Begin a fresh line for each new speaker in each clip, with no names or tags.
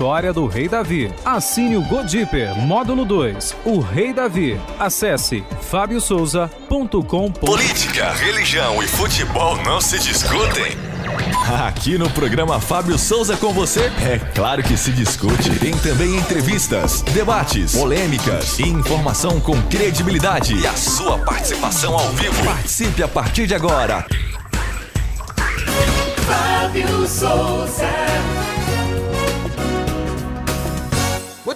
História do Rei Davi. Assine o Godiper, módulo 2, O Rei Davi. Acesse fabiosouza.com.
Política, religião e futebol não se discutem. Aqui no programa Fábio Souza com você, é claro que se discute. Tem também entrevistas, debates, polêmicas e informação com credibilidade. E a sua participação ao vivo. Participe a partir de agora.
Fábio Souza.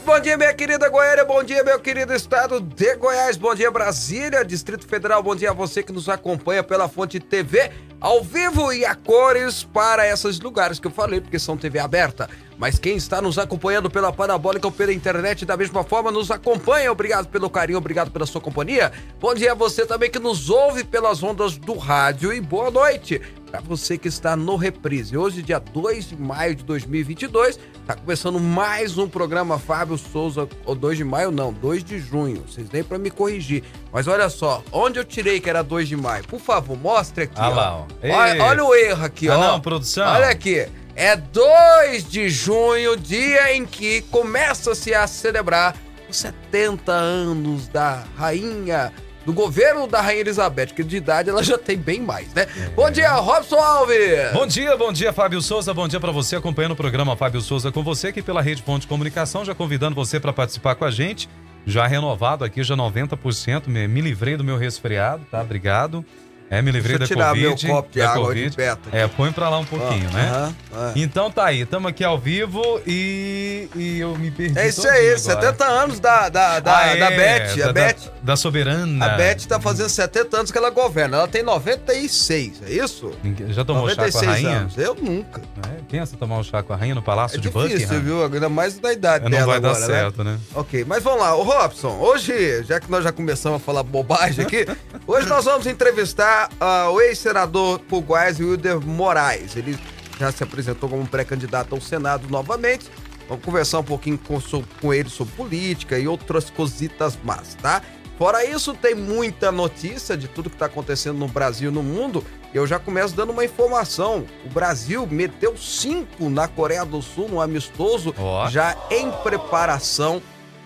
Muito bom dia, minha querida Goiânia, bom dia, meu querido estado de Goiás, bom dia, Brasília, Distrito Federal, bom dia a você que nos acompanha pela Fonte TV, ao vivo e a cores para esses lugares que eu falei, porque são TV aberta. Mas quem está nos acompanhando pela Parabólica ou pela internet da mesma forma, nos acompanha. Obrigado pelo carinho, obrigado pela sua companhia. Bom dia a você também que nos ouve pelas ondas do rádio e boa noite para você que está no Reprise. Hoje, dia 2 de maio de 2022, está começando mais um programa Fábio Souza, ou 2 de maio não, 2 de junho. Vocês nem para me corrigir. Mas olha só, onde eu tirei que era 2 de maio? Por favor, mostre aqui.
Ah lá, ó.
Olha, olha o erro aqui,
Ah,
ó.
não, produção.
Olha aqui. É 2 de junho, dia em que começa-se a celebrar os 70 anos da rainha, do governo da rainha Elizabeth, que de idade ela já tem bem mais, né? Bom dia, Robson Alves!
Bom dia, bom dia, Fábio Souza. Bom dia pra você acompanhando o programa Fábio Souza com você aqui pela Rede Ponte de Comunicação, já convidando você pra participar com a gente. Já renovado aqui, já 90%. Me, me livrei do meu resfriado, tá? Obrigado. É, me livrei
Deixa eu
da
tirar meu copo de água
Covid.
de perto aqui.
É, põe pra lá um pouquinho,
Ah,
né?
é.
Então tá aí, estamos aqui ao vivo e, e eu me perdi.
É isso aí,
agora.
70 anos da, da, da,
Ah, é,
da Beth.
da,
a Beth,
Da, da soberana.
a Beth tá fazendo 70 anos que ela governa. Ela tem 96, é isso?
Já tomou chá com a rainha?
anos. Eu nunca.
É, pensa tomar um chá com a rainha no Palácio
É
de
difícil,
Buckingham?
viu? Ainda mais da idade
Não
dela
vai dar
agora,
certo, né?
Ok, mas vamos lá. Ô Robson, hoje, já que nós já começamos a falar bobagem aqui, hoje nós vamos entrevistar ah, o ex-senador Goiás, Wilder Moraes. Ele já se apresentou como pré-candidato ao Senado novamente. Vamos conversar um pouquinho com, com ele sobre política e outras cositas más, tá? Fora isso, tem muita notícia de tudo que está acontecendo no Brasil e no mundo. Eu já começo dando uma informação. O Brasil meteu cinco na Coreia do Sul, no amistoso,
Ó.
já em preparação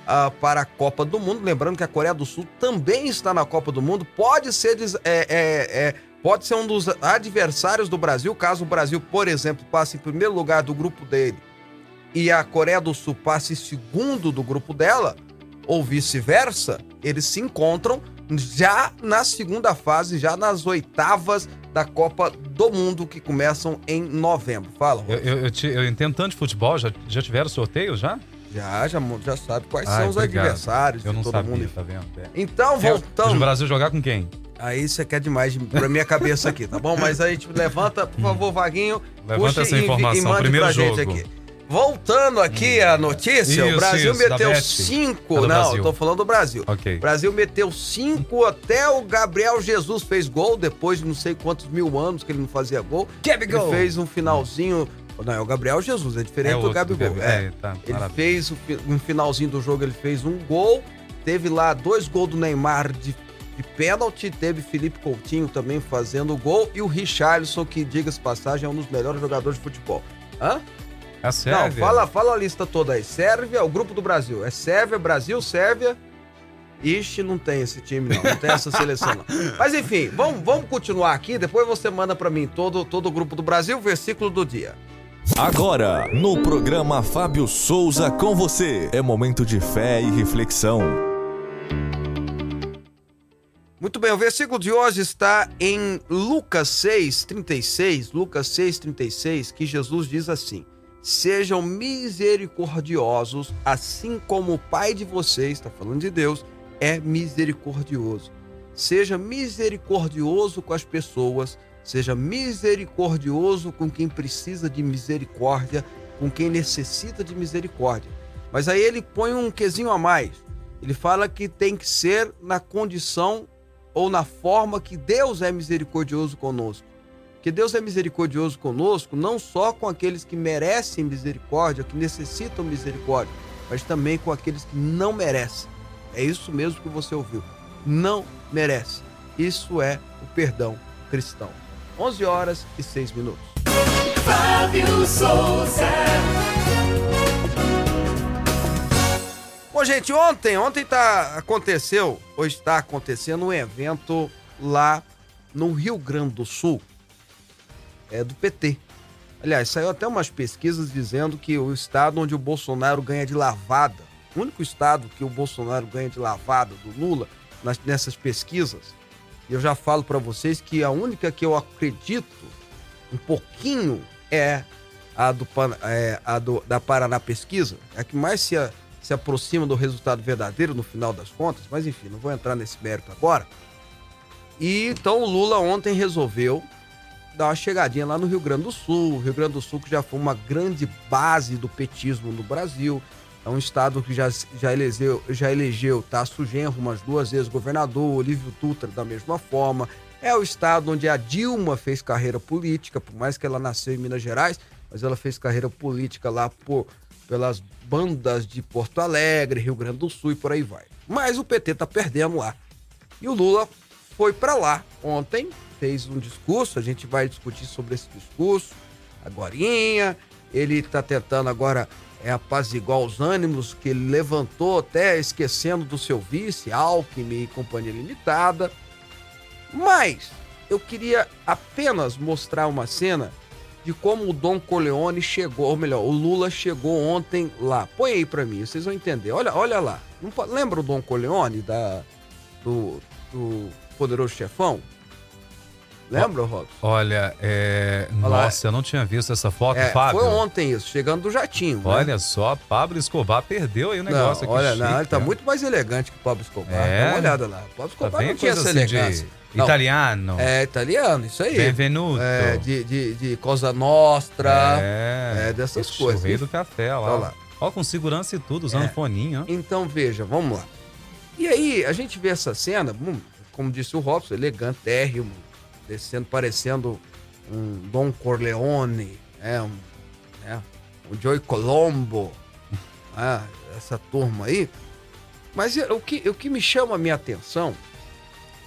ah, para a Copa do Mundo. Lembrando que a Coreia do Sul também está na Copa do Mundo. Pode ser, é, é, é, pode ser um dos adversários do Brasil, caso o Brasil, por exemplo, passe em primeiro lugar do grupo dele e a Coreia do Sul passe em segundo do grupo dela, ou vice-versa, eles se encontram já na segunda fase, já nas oitavas da Copa do Mundo, que começam em novembro. Fala,
Eu, eu, eu, te- eu entendo tanto de futebol, já, já tiveram sorteio já?
Já, já, já sabe quais
Ai,
são os
obrigado.
adversários
Eu
de
não
todo
sabia,
mundo.
tá vendo? É.
Então,
Tem- O
voltando.
Brasil jogar com quem?
Aí você quer demais de- pra minha cabeça aqui, tá bom? Mas a gente levanta, por favor, Vaguinho.
Levanta
puxe
essa
e-
informação,
E, mande
primeiro
pra
jogo.
gente aqui. Voltando aqui a notícia, o
Isso,
Brasil
isso,
meteu
Bet.
cinco.
É do
não,
Brasil.
eu tô falando do Brasil.
Ok.
O Brasil meteu cinco até o Gabriel Jesus fez gol, depois de não sei quantos mil anos que ele não fazia gol.
Gabigol.
Ele fez um finalzinho. Não, é o Gabriel Jesus, é diferente
É
do Gabigol.
Gabi-
É.
é, tá,
ele
maravilha.
fez o no finalzinho do jogo, ele fez um gol. Teve lá dois gols do Neymar de, de pênalti. Teve Felipe Coutinho também fazendo gol. E o Richarlison, que, diga-se passagem, é um dos melhores jogadores de futebol. Hã?
A
Não,
Sérvia.
fala, fala a lista toda aí. Sérvia, o grupo do Brasil. É Sérvia, Brasil, Sérvia. Ixi, não tem esse time, não. Não tem essa seleção, não. Mas enfim, vamos, vamos continuar aqui. Depois você manda pra mim todo, todo o grupo do Brasil, versículo do dia.
Agora, no programa Fábio Souza com você, é momento de fé e reflexão.
Muito bem, o versículo de hoje está em Lucas 6, 36. Lucas 6, 36, que Jesus diz assim: Sejam misericordiosos, assim como o Pai de vocês, está falando de Deus, é misericordioso. Seja misericordioso com as pessoas, seja misericordioso com quem precisa de misericórdia, com quem necessita de misericórdia. Mas aí ele põe um quesinho a mais. Ele fala que tem que ser na condição ou na forma que Deus é misericordioso conosco. Que Deus é misericordioso conosco não só com aqueles que merecem misericórdia, que necessitam misericórdia, mas também com aqueles que não merecem. É isso mesmo que você ouviu. Não merece. Isso é o perdão cristão. 11 horas e 6 minutos.
Fábio Souza.
Bom, gente, ontem, ontem tá, aconteceu, hoje está acontecendo um evento lá no Rio Grande do Sul, é do PT. Aliás, saiu até umas pesquisas dizendo que o estado onde o Bolsonaro ganha de lavada, o único estado que o Bolsonaro ganha de lavada do Lula nas, nessas pesquisas, eu já falo para vocês que a única que eu acredito um pouquinho é a, do, é, a do, da Paraná Pesquisa, é a que mais se, se aproxima do resultado verdadeiro no final das contas, mas enfim, não vou entrar nesse mérito agora. E então o Lula ontem resolveu dar uma chegadinha lá no Rio Grande do Sul. O Rio Grande do Sul que já foi uma grande base do petismo no Brasil. É um estado que já, já elegeu, já elegeu Tasso Genro umas duas vezes governador, Olívio Dutra da mesma forma. É o estado onde a Dilma fez carreira política, por mais que ela nasceu em Minas Gerais, mas ela fez carreira política lá por, pelas bandas de Porto Alegre, Rio Grande do Sul e por aí vai. Mas o PT tá perdendo lá. E o Lula foi para lá ontem, fez um discurso, a gente vai discutir sobre esse discurso agorinha. Ele tá tentando agora é, apaziguar os ânimos que ele levantou até esquecendo do seu vice, Alckmin e Companhia Limitada. Mas eu queria apenas mostrar uma cena de como o Dom Corleone chegou, ou melhor, o Lula chegou ontem lá. Põe aí para mim, vocês vão entender. Olha, olha lá. Lembra o Dom Corleone da, do, do Poderoso Chefão? Lembra, Robson?
Olha, é... nossa, eu não tinha visto essa foto, é, Fábio.
Foi ontem isso, chegando do jatinho. Né?
Olha né? só, Pablo Escobar perdeu aí o negócio
não,
aqui.
Olha,
chique,
não, ele tá muito mais elegante que o Pablo Escobar.
É.
Dá uma olhada lá. O Pablo Escobar tá não tinha essa
assim
elegância.
De... Italiano.
É, italiano, isso aí.
Benvenuto.
É, de, de, de Cosa Nostra. É, é dessas coisas.
O rei do café lá. Olha lá. Ó, com segurança e tudo, usando é. foninho. Ó.
Então, veja, vamos lá. E aí, a gente vê essa cena, como disse o Robson, elegante, térrimo, descendo, parecendo um Dom Corleone, é, um, né, um Joey Colombo, né, essa turma aí. Mas o que, o que me chama a minha atenção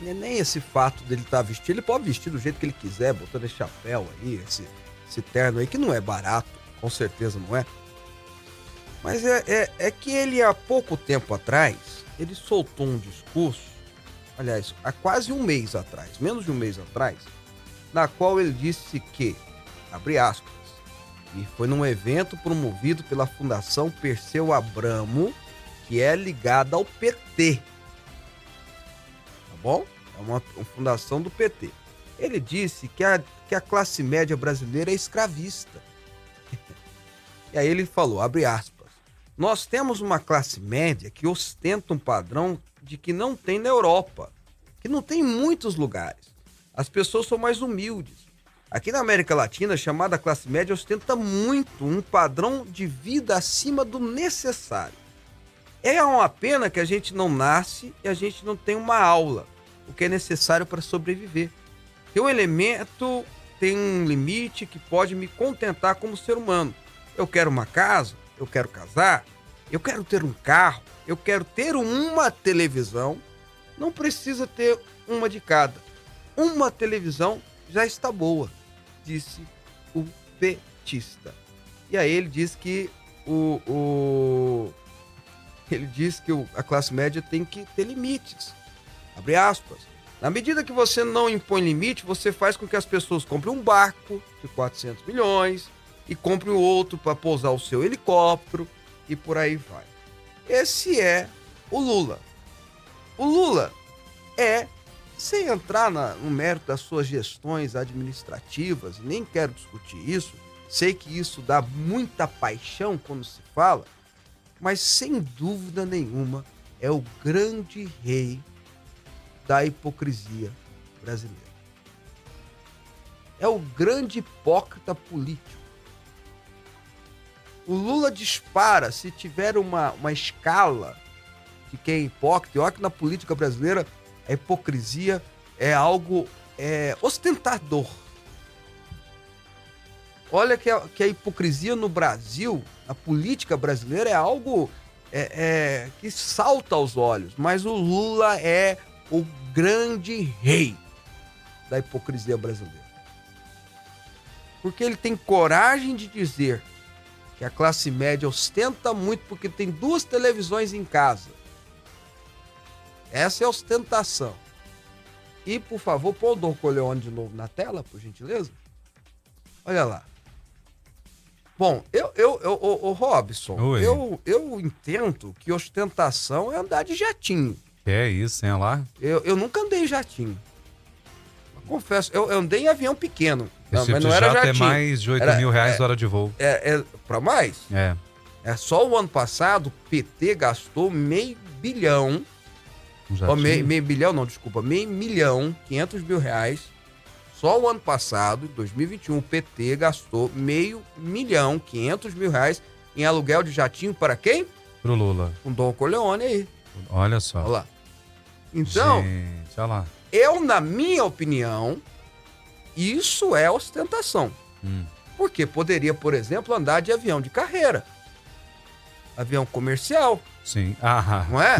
não é nem esse fato dele estar tá vestido. Ele pode vestir do jeito que ele quiser, botando esse chapéu aí, esse, esse terno aí, que não é barato, com certeza não é. Mas é, é, é que ele, há pouco tempo atrás, ele soltou um discurso aliás, há quase um mês atrás, menos de um mês atrás, na qual ele disse que, abre aspas, e foi num evento promovido pela Fundação Perseu Abramo, que é ligada ao PT. Tá bom? É uma, uma fundação do PT. Ele disse que a, que a classe média brasileira é escravista. e aí ele falou, abre aspas, nós temos uma classe média que ostenta um padrão de que não tem na Europa, que não tem em muitos lugares. As pessoas são mais humildes. Aqui na América Latina, a chamada classe média ostenta muito um padrão de vida acima do necessário. É uma pena que a gente não nasce e a gente não tem uma aula, o que é necessário para sobreviver. Tem um elemento, tem um limite que pode me contentar como ser humano. Eu quero uma casa, eu quero casar, eu quero ter um carro, eu quero ter uma televisão, não precisa ter uma de cada. Uma televisão já está boa, disse o petista. E aí ele diz que o, o ele diz que o, a classe média tem que ter limites. Abre aspas. Na medida que você não impõe limite, você faz com que as pessoas comprem um barco de 400 milhões e comprem outro para pousar o seu helicóptero e por aí vai. Esse é o Lula. O Lula é, sem entrar na, no mérito das suas gestões administrativas, nem quero discutir isso, sei que isso dá muita paixão quando se fala, mas sem dúvida nenhuma é o grande rei da hipocrisia brasileira. É o grande hipócrita político o Lula dispara se tiver uma, uma escala de quem é hipócrita. Acho que na política brasileira a hipocrisia é algo é, ostentador. Olha que a, que a hipocrisia no Brasil, a política brasileira é algo é, é, que salta aos olhos. Mas o Lula é o grande rei da hipocrisia brasileira. Porque ele tem coragem de dizer que a classe média ostenta muito porque tem duas televisões em casa. Essa é a ostentação. E, por favor, põe o Dom Corleone de novo na tela, por gentileza. Olha lá. Bom, eu, eu, eu, o, o Robson,
Oi.
eu, eu entendo que ostentação é andar de jatinho.
É isso, hein, lá?
Eu, eu nunca andei em jatinho. Confesso, eu, eu andei em avião pequeno. Não, mas não era
jato é mais de 8
Era-
mil reais
é-
hora de voo.
É, é para mais?
É.
É só o ano passado, o PT gastou meio bilhão.
Um
Ó, meio, meio bilhão, não, desculpa, meio milhão, 500 mil reais. Só o ano passado, 2021, o PT gastou meio milhão, 500 mil reais em aluguel de jatinho para quem?
Pro Lula.
Com Dom Corleone aí.
Olha só.
Olha lá. Então,
Gente, olha lá.
Eu, na minha opinião, isso é ostentação.
Hum.
Porque poderia, por exemplo, andar de avião de carreira. Avião comercial,
Sim. Ah,
não é?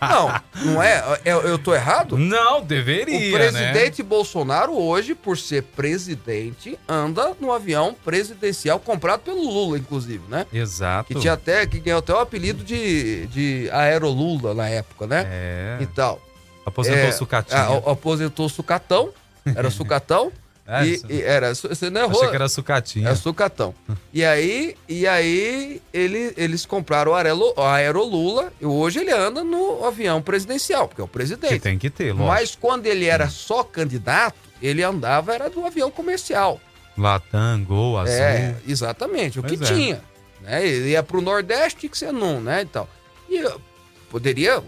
Não, não é. Eu, eu tô errado?
não, deveria,
O
né?
presidente Bolsonaro, hoje, por ser presidente, anda no avião presidencial comprado pelo Lula, inclusive, né?
Exato.
Que tinha até, que ganhou até o apelido de, de Aerolula na época, né?
É.
E tal.
Aposentou
É,
o sucatinho.
ah, o- aposentou o sucatão. Era sucatão.
É,
e, e era. Você não errou.
Achei que era sucatinha.
É sucatão. E aí, e aí ele, eles compraram o o Aerolula e hoje ele anda no avião presidencial, porque é o
Que
presidente.
tem que ter, lógico.
Mas quando ele era só candidato, ele andava era do avião comercial.
Latam, Gol, Azul.
É, exatamente, o que
Pois é.
tinha. Né? Ele ia pro Nordeste, tinha que ser num, né, e tal. E poderia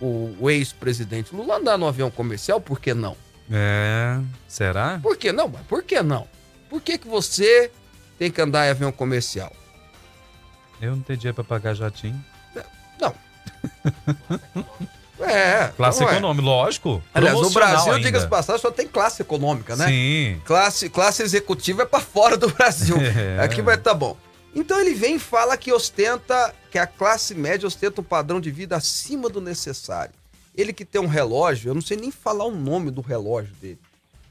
o, o- ex-presidente Lula andar no avião comercial, por que não?
É. Será?
Por que não? Mas por que não? Por que, que você tem que andar em avião comercial?
Eu não tenho dinheiro pra pagar jatinho.
É.
Classe
não é.
econômica, lógico.
Aliás, o
Promocional
Brasil, diga-se passagem, só tem classe econômica, né?
Sim.
Classe, classe executiva é pra fora do Brasil.
É.
Aqui vai tá bom. Então ele vem e fala que ostenta, que a classe média ostenta um padrão de vida acima do necessário. Ele que tem um relógio, eu não sei nem falar o nome do relógio dele.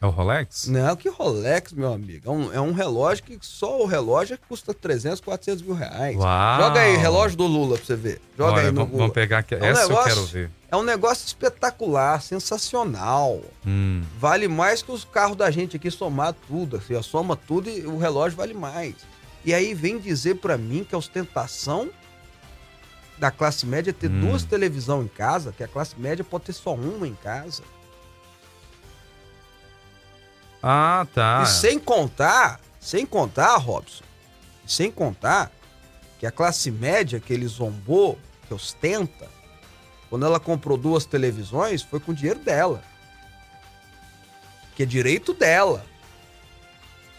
É o Rolex?
Não, que Rolex, meu amigo. É um, é um relógio que só o relógio é que custa 300, 400 mil reais.
Uau.
Joga aí, relógio do Lula pra você ver. Joga
Olha,
aí no
vamos,
Google.
vamos pegar aqui.
É um
Essa eu
negócio-
quero ver.
É um negócio espetacular, sensacional.
Hum.
Vale mais que os carros da gente aqui somar tudo. Assim, soma tudo e o relógio vale mais. E aí vem dizer pra mim que a ostentação da classe média é ter
Hum.
duas televisão em casa, que a classe média pode ter só uma em casa.
Ah, tá.
E sem contar, sem contar, Robson, sem contar que a classe média que ele zombou, que ostenta, quando ela comprou duas televisões, foi com o dinheiro dela. Que é direito dela.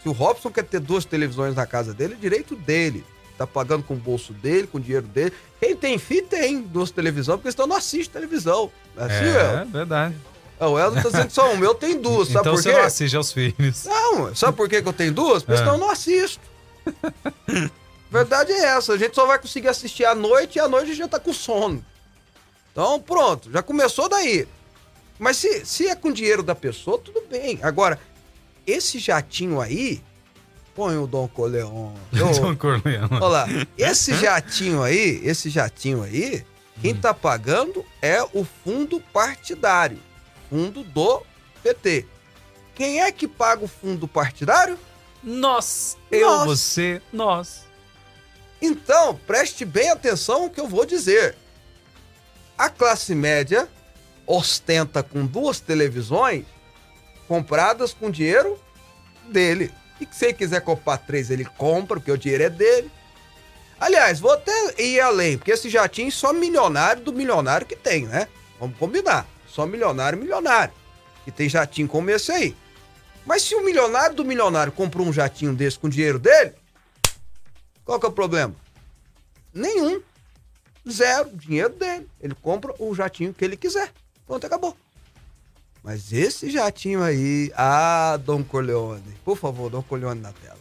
Se o Robson quer ter duas televisões na casa dele, é direito dele. Tá pagando com o bolso dele, com o dinheiro dele. Quem tem filho tem duas televisões, porque senão não assiste televisão. Assim,
É,
é.
verdade.
O Elton tá dizendo que só uma. Eu tenho duas, sabe
então
por
você
quê?
não assiste aos filhos.
Não, sabe por que, que eu tenho duas? Porque
É.
senão eu não assisto. Verdade é essa, a gente só vai conseguir assistir à noite e à noite a gente já tá com sono. Então, pronto, já começou daí. Mas se, se é com dinheiro da pessoa, tudo bem. Agora, esse jatinho aí, põe o Dom Coleon.
John Corleone.
Olha lá, esse jatinho aí, esse jatinho aí, quem tá pagando é o fundo partidário, fundo do PT. Quem é que paga o fundo partidário?
Nós. Eu,
Nós.
você, nós.
Então, preste bem atenção no que eu vou dizer. A classe média ostenta com duas televisões compradas com dinheiro dele. E se ele quiser comprar três, ele compra, porque o dinheiro é dele. Aliás, vou até ir além, porque esse jatinho só milionário do milionário que tem, né? Vamos combinar. Só milionário, milionário. Que tem jatinho como esse aí. Mas se o milionário do milionário comprou um jatinho desse com dinheiro dele, qual que é o problema? Nenhum. Zero. Dinheiro dele. Ele compra o jatinho que ele quiser. Pronto, acabou. Mas esse jatinho aí. Ah, Dom Corleone. Por favor, Dom Corleone na tela.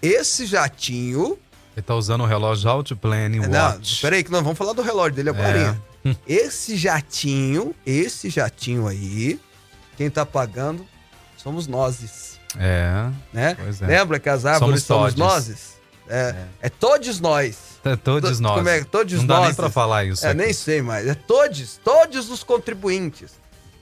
Esse jatinho.
Ele tá usando o relógio Outplanning
Não,
Watch.
peraí, que nós vamos falar do relógio dele agora.
É.
Esse jatinho, esse jatinho aí, quem tá pagando somos nós,
É,
né?
é.
Lembra que as árvores
Somos
somos, nós? É, é todos nós.
É todos
To-
nós.
como é? Todos
Não dá nem
nós.
pra falar isso.
É,
aqui.
nem sei mais. É todos, todos os contribuintes.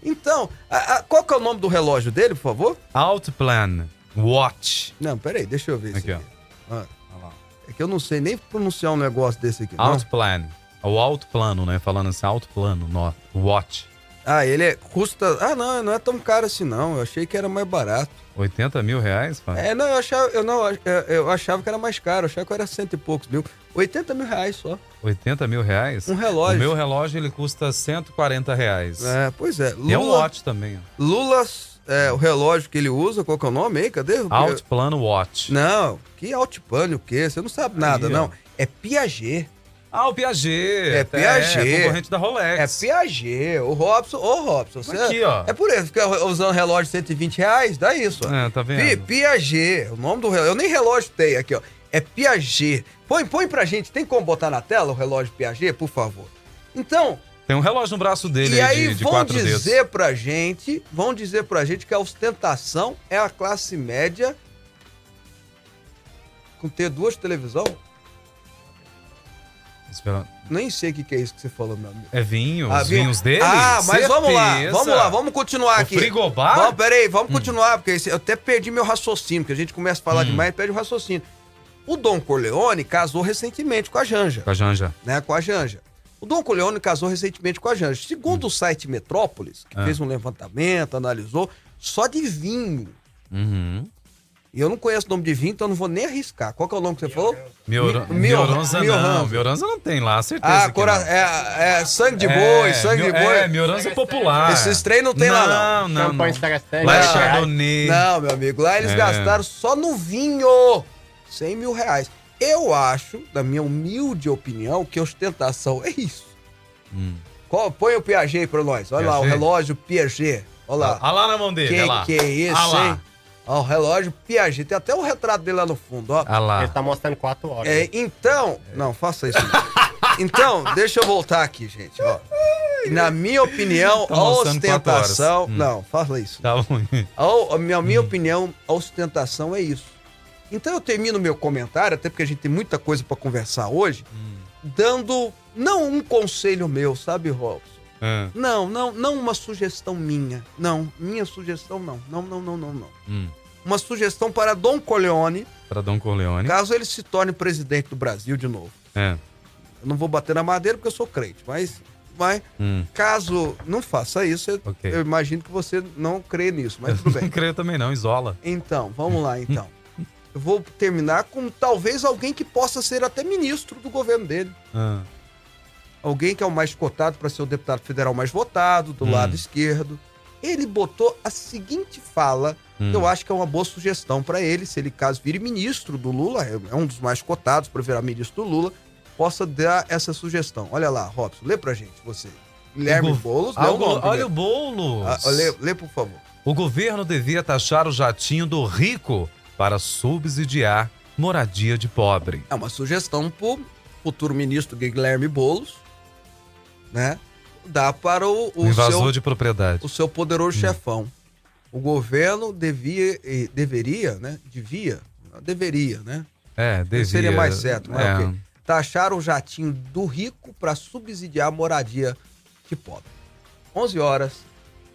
Então, a- a- qual que é o nome do relógio dele, por favor?
Outplan Watch.
Não, peraí, deixa eu ver isso
Aqui,
aqui.
ó.
Ah, é que eu não sei nem pronunciar um negócio desse aqui. não.
Outplan. O alto plano, né? Falando assim, alto plano, no, watch.
Ah, ele é, custa... Ah, não, não é tão caro assim não. Eu achei que era mais barato.
80 mil reais, pai?
É, não, eu achava, eu, não, eu, achava que era mais caro. Eu achava que era cento e poucos mil. 80 mil reais só.
80 mil reais?
Um relógio.
O meu relógio, ele custa 140 reais.
É, pois é.
E é um
Lula,
watch também. ó.
Lula é, o relógio que ele usa, qual que é o nome aí? Cadê?
Alto plano watch.
Não, que Altipane o quê? Você não sabe nada,
Aí, ó.
não. É Piaget.
Ah, o Piaget.
É Piaget.
É, concorrente da
É
Rolex.
Piaget. O Robson, ô Robson, você
Aqui, ó.
É por isso, fica usando relógio de 120 reais, dá isso, ó.
É, tá vendo?
Pi- Piaget, o nome do relógio. Eu nem relógio tenho aqui, ó. É Piaget. Põe, põe pra gente, tem como botar na tela o relógio Piaget, por favor? Então,
Tem um relógio no braço dele
e
aí de, de
vão dizer
dedos.
pra gente, vão dizer pra gente que a ostentação é a classe média com ter duas televisão?
Espera-
Nem sei o que, que é isso que você falou, meu amigo.
É vinho,
Ah,
os
vinho.
vinhos dele?
Ah, mas vamos lá,
Certeza.
vamos lá, vamos continuar
O
aqui.
frigobar?
Vamos, peraí, vamos continuar, porque eu até perdi meu raciocínio, porque a gente começa a falar
Hum.
demais e perde o raciocínio. O Dom Corleone casou recentemente com a Janja,
Com a Janja.
né? Com a Janja. O Dom Corleone casou recentemente com a Janja. Segundo o site Metrópolis, que
Ah.
fez um levantamento, analisou, só de vinho.
Uhum.
E eu não conheço o nome de vinho, então eu não vou nem arriscar. Qual que é o nome que você falou?
Mior...
Mi- Mio-
Mioranza não.
Mioranza.
Não tem lá, certeza
Ah,
que
cora...
não.
é, é sangue de boi, sangue de boi.
É, Mioranza é popular.
Esses trem não tem lá, não.
Não, não, não.
Starasteg.
Lá é
Não.
Chardonnay.
Não, meu amigo, lá eles
É.
gastaram só no vinho 100 mil reais. Eu acho, na minha humilde opinião, que ostentação é isso.
Hum.
Qual- põe o Piaget pra nós. Olha lá, o
Piaget?
relógio Piaget. Olha lá.
Olha lá na mão dele, olha lá.
que, que é isso,
Olha lá.
hein? Ó, o relógio Piaget. Tem até o retrato dele lá no fundo, ó.
Olha lá.
Ele tá mostrando 4 horas.
É, então. Não, faça isso. então, deixa eu voltar aqui, gente. Ó. Na minha opinião,
Tá
a
quatro
ostentação.
Hum.
Não, faça isso.
Tá ruim.
A, minha, a minha opinião, a ostentação é isso. Então eu termino meu comentário, até porque a gente tem muita coisa pra conversar hoje, dando não um conselho meu, sabe, Robson?
Ah,
Não, não, não uma sugestão minha. Não, minha sugestão não. Não, não, não, não, não.
hum.
Uma sugestão para Dom Corleone,
Pra Dom Corleone.
caso ele se torne presidente do Brasil de novo.
É.
Eu não vou bater na madeira porque eu sou crente, mas, mas
Hum.
caso não faça isso, eu,
Ok.
eu imagino que você não crê nisso, mas tudo bem.
Não creio também não, isola.
Então, vamos lá então. Eu vou terminar com talvez alguém que possa ser até ministro do governo dele.
Ah,
Alguém que é o mais cotado para ser o deputado federal mais votado, do
Hum.
lado esquerdo. Ele botou a seguinte fala,
Hum.
que eu acho que é uma boa sugestão para ele, se ele caso vire ministro do Lula, é é um dos mais cotados para virar ministro do Lula, possa dar essa sugestão. Olha lá, Robson, lê pra gente, você. Guilherme
O
Boulos,
Ah, o
nome
olha o. Boulos.
Ah, lê, lê, por favor.
O governo devia taxar o jatinho do rico para subsidiar moradia de pobre.
É uma sugestão pro futuro ministro Guilherme Boulos, né? Dá para o, o
Invasor
seu,
de propriedade.
o seu poderoso chefão. O governo devia, e deveria, né? Devia, deveria, né?
É, devia.
Seria mais certo, mas
é.
ok. Taxar o jatinho do rico para subsidiar a moradia de pobre. 11 horas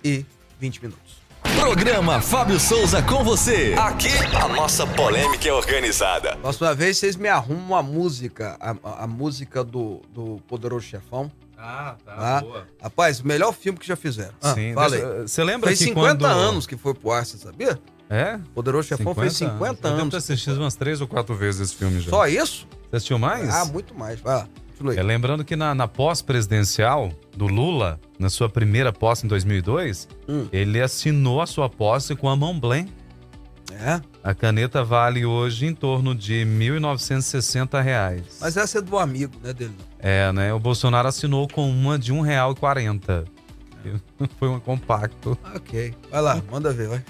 e 20 minutos.
Programa Fábio Souza com você. Aqui a nossa polêmica é organizada.
Próxima vez vocês me arrumam uma música, a, a- a música do, do Poderoso Chefão.
Ah, tá,
Tá?
boa.
Rapaz, melhor filme que já fizeram. Ah,
Sim, deixa- você lembra
Fez
que
50
quando...
anos que foi pro ar, você sabia?
É?
Poderoso Chefão fez 50
Eu devo
anos.
ter assistido umas três ou quatro vezes esse filme já.
Só isso?
Você assistiu mais?
Ah, muito mais. Vai lá.
É, lembrando que na, na pós-presidencial do Lula, na sua primeira posse em 2002,
Hum.
ele assinou a sua posse com a Montblanc.
É,
A caneta vale hoje em torno de 1.960 reais.
mas essa é do amigo, né, dele.
É, né? O Bolsonaro assinou com uma de R$ 1,40. Foi um compacto.
Ok, vai lá, manda ver, vai.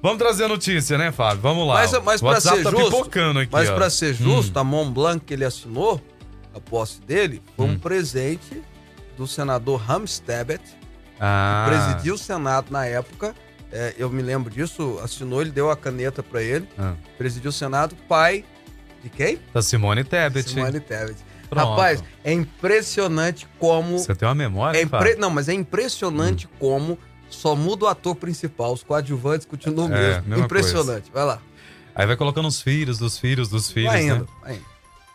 Vamos trazer a notícia, né, Fábio? Vamos lá.
Mas, mas
WhatsApp
ser
tá aqui,
pra ser justo, a Mont Blanc que ele assinou, a posse dele, foi um
Hum.
presente do senador Ramstebet,
Ah,
presidiu o Senado na época. É, eu me lembro disso, assinou, ele deu a caneta pra ele,
ah,
presidiu o Senado, pai De quem?
Da Simone Tebet.
Simone Tebet.
Pronto.
Rapaz, é impressionante como.
Você tem uma memória,
É impre... Não, mas é impressionante como só muda o ator principal. Os coadjuvantes continuam
É,
mesmo. Impressionante. Vai lá.
Aí vai colocando os filhos dos filhos dos filhos,
vai
né?
indo, vai indo.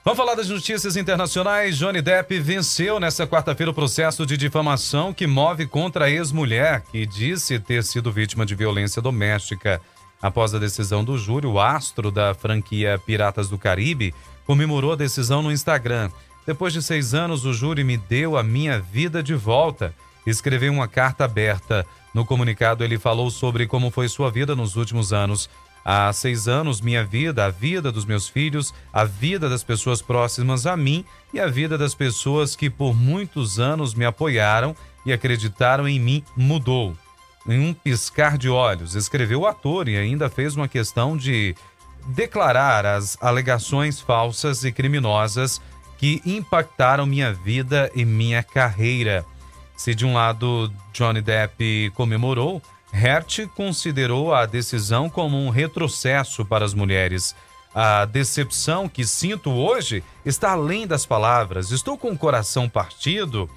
Vamos falar das notícias internacionais. Johnny Depp venceu nesta quarta-feira o processo de difamação que move contra a ex-mulher, que disse ter sido vítima de violência doméstica. Após a decisão do júri, o astro da franquia Piratas do Caribe comemorou a decisão no Instagram. Depois de seis anos, o júri me deu a minha vida de volta. Escreveu uma carta aberta. No comunicado, ele falou sobre como foi sua vida nos últimos anos. Há seis anos, minha vida, a vida dos meus filhos, a vida das pessoas próximas a mim e a vida das pessoas que por muitos anos me apoiaram e acreditaram em mim mudou. Em um piscar de olhos, escreveu o ator e ainda fez uma questão de declarar as alegações falsas e criminosas que impactaram minha vida e minha carreira. Se de um lado Johnny Depp comemorou, Hert considerou a decisão como um retrocesso para as mulheres. A decepção que sinto hoje está além das palavras. Estou com o coração partido.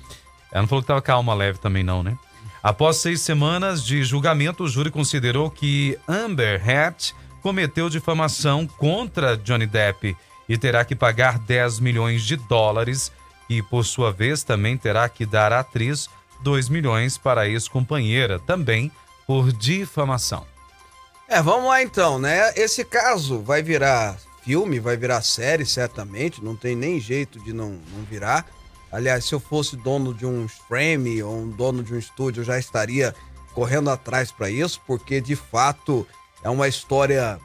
Ela não falou que estava calma leve também, não, né? Após seis semanas de julgamento, o júri considerou que Amber Heard cometeu difamação contra Johnny Depp e terá que pagar 10 milhões de dólares e, por sua vez, também terá que dar à atriz 2 milhões para a ex-companheira, também por difamação.
É, vamos lá então, né? Esse caso vai virar filme, vai virar série, certamente. Não tem nem jeito de não, não virar. Aliás, se eu fosse dono de um frame ou um dono de um estúdio, eu já estaria correndo atrás para isso, porque de fato é uma história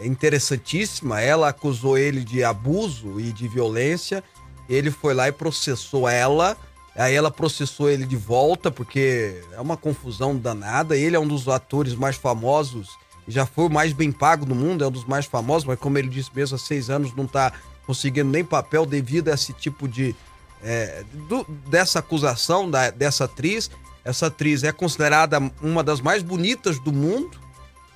interessantíssima. Ela acusou ele de abuso e de violência. Ele foi lá e processou ela. Aí ela processou ele de volta, porque é uma confusão danada. Ele é um dos atores mais famosos, já foi o mais bem pago do mundo, é um dos mais famosos, mas como ele disse mesmo, há seis anos não está conseguindo nem papel devido a esse tipo de. É, do- dessa acusação da- dessa atriz. Essa atriz é considerada uma das mais bonitas do mundo.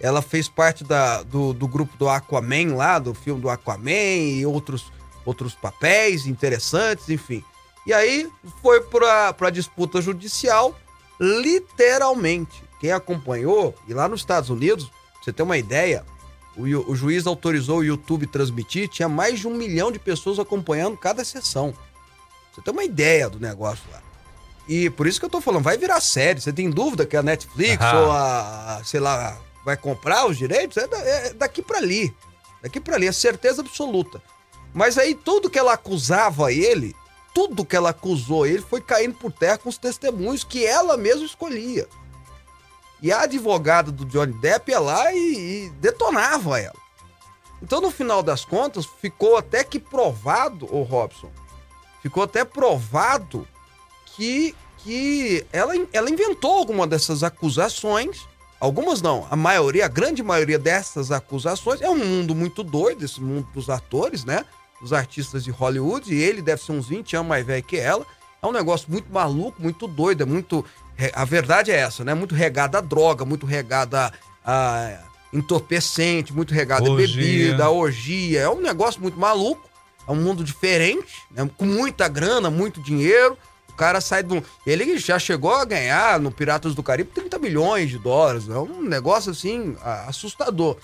Ela fez parte da- do, do grupo do Aquaman lá, do filme do Aquaman e outros, outros papéis interessantes, enfim. E aí foi para a disputa judicial, literalmente. Quem acompanhou, e lá nos Estados Unidos, pra você ter uma ideia, o, o juiz autorizou o YouTube transmitir, tinha mais de um milhão de pessoas acompanhando cada sessão. Você tem uma ideia do negócio lá. E por isso que eu tô falando, vai virar série. Você tem dúvida que a Netflix
Ah.
ou a, a, sei lá, vai comprar os direitos? É, da- é daqui para ali. Daqui para ali, é certeza absoluta. Mas aí tudo que ela acusava ele, tudo que ela acusou ele foi caindo por terra com os testemunhos que ela mesma escolhia. E a advogada do Johnny Depp ia lá e, e detonava ela. Então, no final das contas, ficou até que provado, ô Robson, ficou até provado que, que ela, ela inventou alguma dessas acusações. Algumas não, a maioria, a grande maioria dessas acusações. É um mundo muito doido, esse mundo dos atores, né? Dos artistas de Hollywood. E ele deve ser uns 20 anos mais velho que ela. É um negócio muito maluco, muito doido, é muito. A verdade é essa, né? Muito regada a droga, muito regada a entorpecente, muito regada a bebida, a orgia. É um negócio muito maluco. É um mundo diferente, né? com muita grana, muito dinheiro. O cara sai do. Ele já chegou a ganhar no Piratas do Caribe 30 milhões de dólares. É um negócio assim assustador.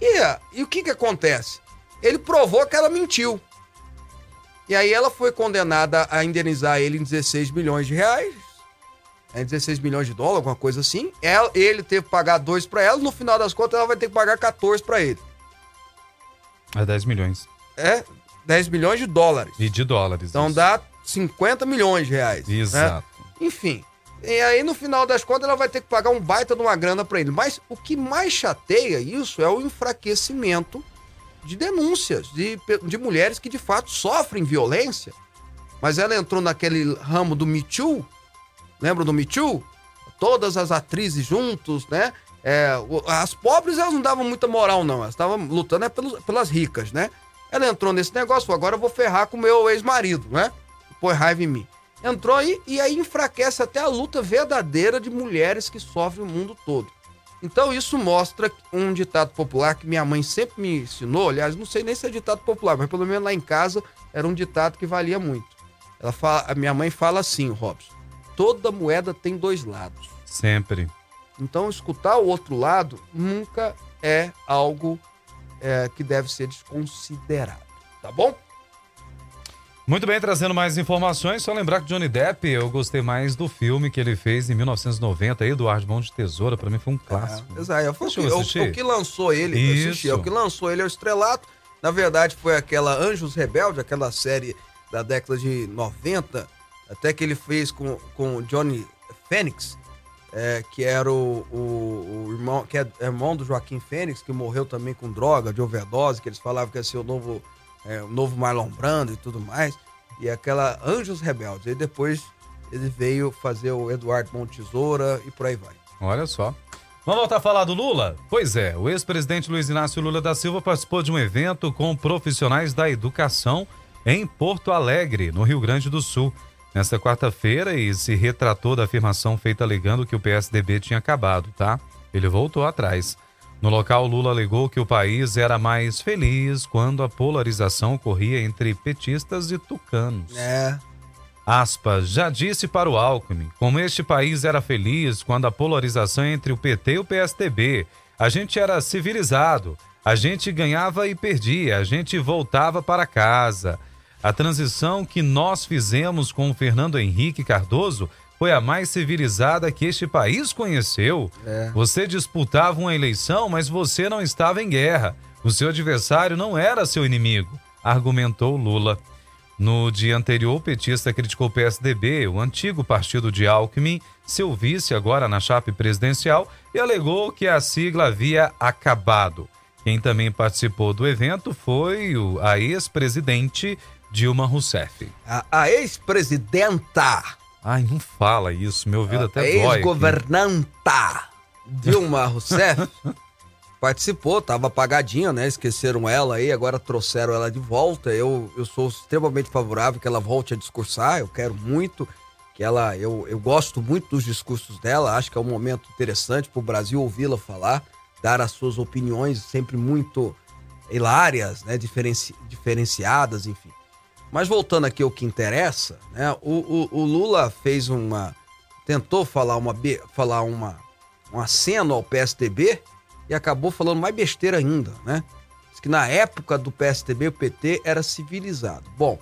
E, e o que que acontece? Ele provou que ela mentiu. E aí ela foi condenada a indenizar ele em 16 milhões de reais. É 16 milhões de dólares, alguma coisa assim. Ela, ele teve que pagar dois pra ela, no final das contas ela vai ter que pagar 14 pra ele.
É 10 milhões.
É 10 milhões de dólares.
E de dólares.
Então
isso.
dá 50 milhões de reais. né?
Exato.
Enfim. E aí, no final das contas, ela vai ter que pagar um baita de uma grana pra ele. Mas o que mais chateia isso é o enfraquecimento de denúncias de, de mulheres que de fato sofrem violência. Mas ela entrou naquele ramo do Me Too. Lembra do Me Too? Todas as atrizes juntos, né? É, as pobres elas não davam muita moral, não. Elas estavam lutando é pelos- pelas ricas, né? Ela entrou nesse negócio, agora eu vou ferrar com o meu ex-marido, né? Põe raiva em mim. Entrou aí e aí enfraquece até a luta verdadeira de mulheres que sofrem o mundo todo. Então isso mostra um ditado popular que minha mãe sempre me ensinou. Aliás, não sei nem se é ditado popular, mas pelo menos lá em casa era um ditado que valia muito. Ela fala, a minha mãe fala assim, Robson: toda moeda tem dois lados.
Sempre.
Então, escutar o outro lado nunca é algo é, que deve ser desconsiderado. Tá bom?
Muito bem, trazendo mais informações. Só lembrar que Johnny Depp, eu gostei mais do filme que ele fez em 1990, Eduardo Mão de Tesoura. Pra mim foi um clássico.
É, exato. Foi o que,
eu
o, o que lançou ele, assisti,
Isso.
o que lançou ele é o Estrelato. Na verdade, foi aquela Anjos Rebelde, aquela série da década de 90, até que ele fez com, com o Johnny Fênix, é, que era o, o- o irmão, que é irmão do Joaquim Fênix, que morreu também com droga, de overdose, que eles falavam que ia ser o novo, é, o novo Marlon Brando e tudo mais. E aquela Anjos Rebeldes. E depois ele veio fazer o Eduardo Mão de Tesoura e por aí vai.
Olha só. Vamos voltar a falar do Lula? Pois é, o ex-presidente Luiz Inácio Lula da Silva participou de um evento com profissionais da educação em Porto Alegre, no Rio Grande do Sul, nesta quarta-feira e se retratou da afirmação feita alegando que o PSDB tinha acabado, tá? Ele voltou atrás. No local, Lula alegou que o país era mais feliz quando a polarização ocorria entre petistas e tucanos.
É,
Aspas, já disse para o Alckmin, como este país era feliz quando a polarização entre o PT e o PSDB. A gente era civilizado, a gente ganhava e perdia, a gente voltava para casa. A transição que nós fizemos com o Fernando Henrique Cardoso foi a mais civilizada que este país conheceu. Você disputava uma eleição, mas você não estava em guerra. O seu adversário não era seu inimigo, argumentou Lula. No dia anterior, o petista criticou o PSDB, o antigo partido de Alckmin, seu vice agora na chape presidencial, e alegou que a sigla havia acabado. Quem também participou do evento foi o, a ex-presidente Dilma Rousseff.
a, a ex-presidenta,
Ai, não fala isso, meu ouvido
a
até dói. aqui.
ex-governanta Dilma Rousseff participou, tava apagadinha, né? Esqueceram ela aí, agora trouxeram ela de volta. Eu, eu sou extremamente favorável que ela volte a discursar, eu quero muito que ela, eu, eu gosto muito dos discursos dela, acho que é um momento interessante para o Brasil ouvi-la falar, dar as suas opiniões sempre muito hilárias, né? Diferenci, diferenciadas, enfim. Mas voltando aqui ao que interessa, né? O, o, o Lula fez uma. tentou falar uma, falar uma, um aceno ao PSDB e acabou falando mais besteira ainda, né? Diz que na época do PSDB o PT era civilizado. Bom,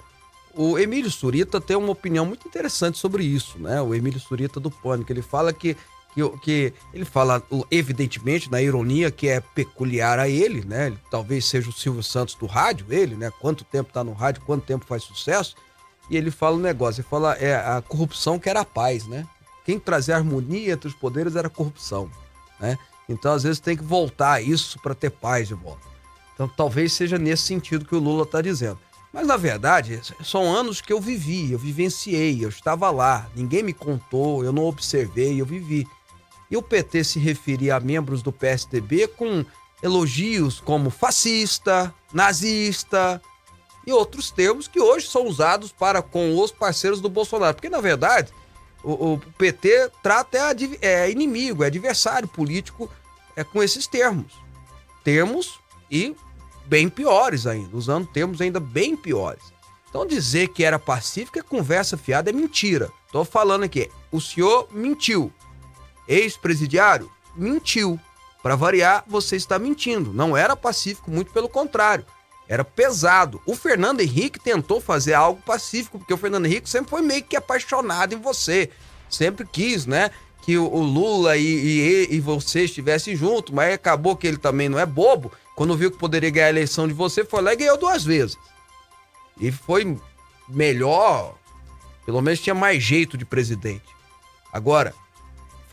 o Emílio Surita tem uma opinião muito interessante sobre isso, né? O Emílio Surita do Pânico, ele fala que que, que ele fala evidentemente na ironia que é peculiar a ele, né? Ele, talvez seja o Silvio Santos do rádio, ele, né? Quanto tempo tá no rádio, quanto tempo faz sucesso? E ele fala um negócio, ele fala é a corrupção que era a paz, né? Quem trazia harmonia entre os poderes era a corrupção, né? Então às vezes tem que voltar isso para ter paz de volta. Então talvez seja nesse sentido que o Lula está dizendo. Mas na verdade, são anos que eu vivi, eu vivenciei, eu estava lá, ninguém me contou, eu não observei, eu vivi. E o PT se referia a membros do PSDB com elogios como fascista, nazista e outros termos que hoje são usados para com os parceiros do Bolsonaro. Porque, na verdade, o, o PT trata é, é inimigo, é adversário político é, com esses termos. Termos e bem piores ainda, usando termos ainda bem piores. Então dizer que era pacífico é conversa fiada, é mentira. Tô falando aqui, o senhor mentiu. Ex-presidiário mentiu. Para variar, você está mentindo. Não era pacífico, muito pelo contrário. Era pesado. O Fernando Henrique tentou fazer algo pacífico, porque o Fernando Henrique sempre foi meio que apaixonado em você. Sempre quis, né? Que o Lula e, e, e você estivessem juntos, mas acabou que ele também não é bobo. Quando viu que poderia ganhar a eleição de você, foi lá e ganhou duas vezes. E foi melhor, pelo menos tinha mais jeito de presidente. Agora,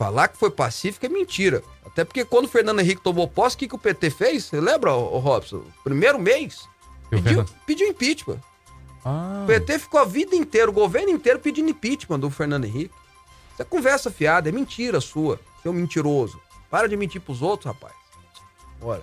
falar que foi pacífico é mentira. Até porque quando o Fernando Henrique tomou posse, o que, que o PT fez? Você lembra, ô, ô Robson? Primeiro mês, pediu, pediu impeachment.
Ah,
O PT ficou a vida inteira, o governo inteiro pedindo impeachment do Fernando Henrique. Isso é conversa fiada, é mentira sua, seu mentiroso. Para de mentir pros outros, rapaz. Bora.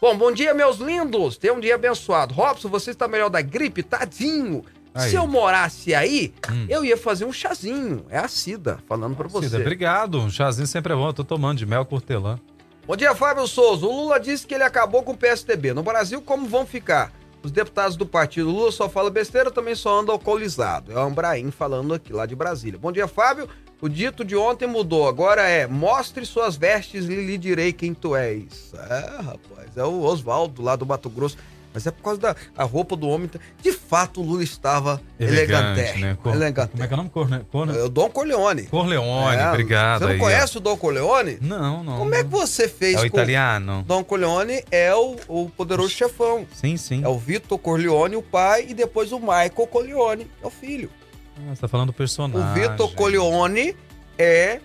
Bom, bom dia, meus lindos. Tenha um dia abençoado. Robson, você está melhor da gripe? Tadinho.
Aí.
Se eu morasse aí,
Hum.
eu ia fazer um chazinho. É a Cida falando pra você.
Cida, obrigado. Um chazinho sempre é bom. Eu tô tomando de mel com hortelã.
Bom dia, Fábio Souza. O Lula disse que ele acabou com o PSDB. No Brasil, como vão ficar? Os deputados do partido Lula só fala besteira, também só anda alcoolizado. É o Ambraim falando aqui lá de Brasília. Bom dia, Fábio. O dito de ontem mudou. Agora é: mostre suas vestes e lhe direi quem tu és. É, rapaz. É o Oswaldo lá do Mato Grosso. Mas é por causa da a roupa do homem. De fato, o Lula estava
Elegante,
elegante.
né? Cor-
elegante.
Como é que é o nome? Corne... Corne...
É o Dom Corleone.
Corleone,
É,
obrigado.
Você não
aí, ó.
conhece o Dom Corleone?
Não, não.
Como é que você fez
É o italiano?
Dom Corleone é o, o poderoso chefão.
Sim, sim.
É o Vitor Corleone, o pai, e depois o Michael Corleone, é o filho.
Ah, você tá falando do personagem.
O Vitor Corleone é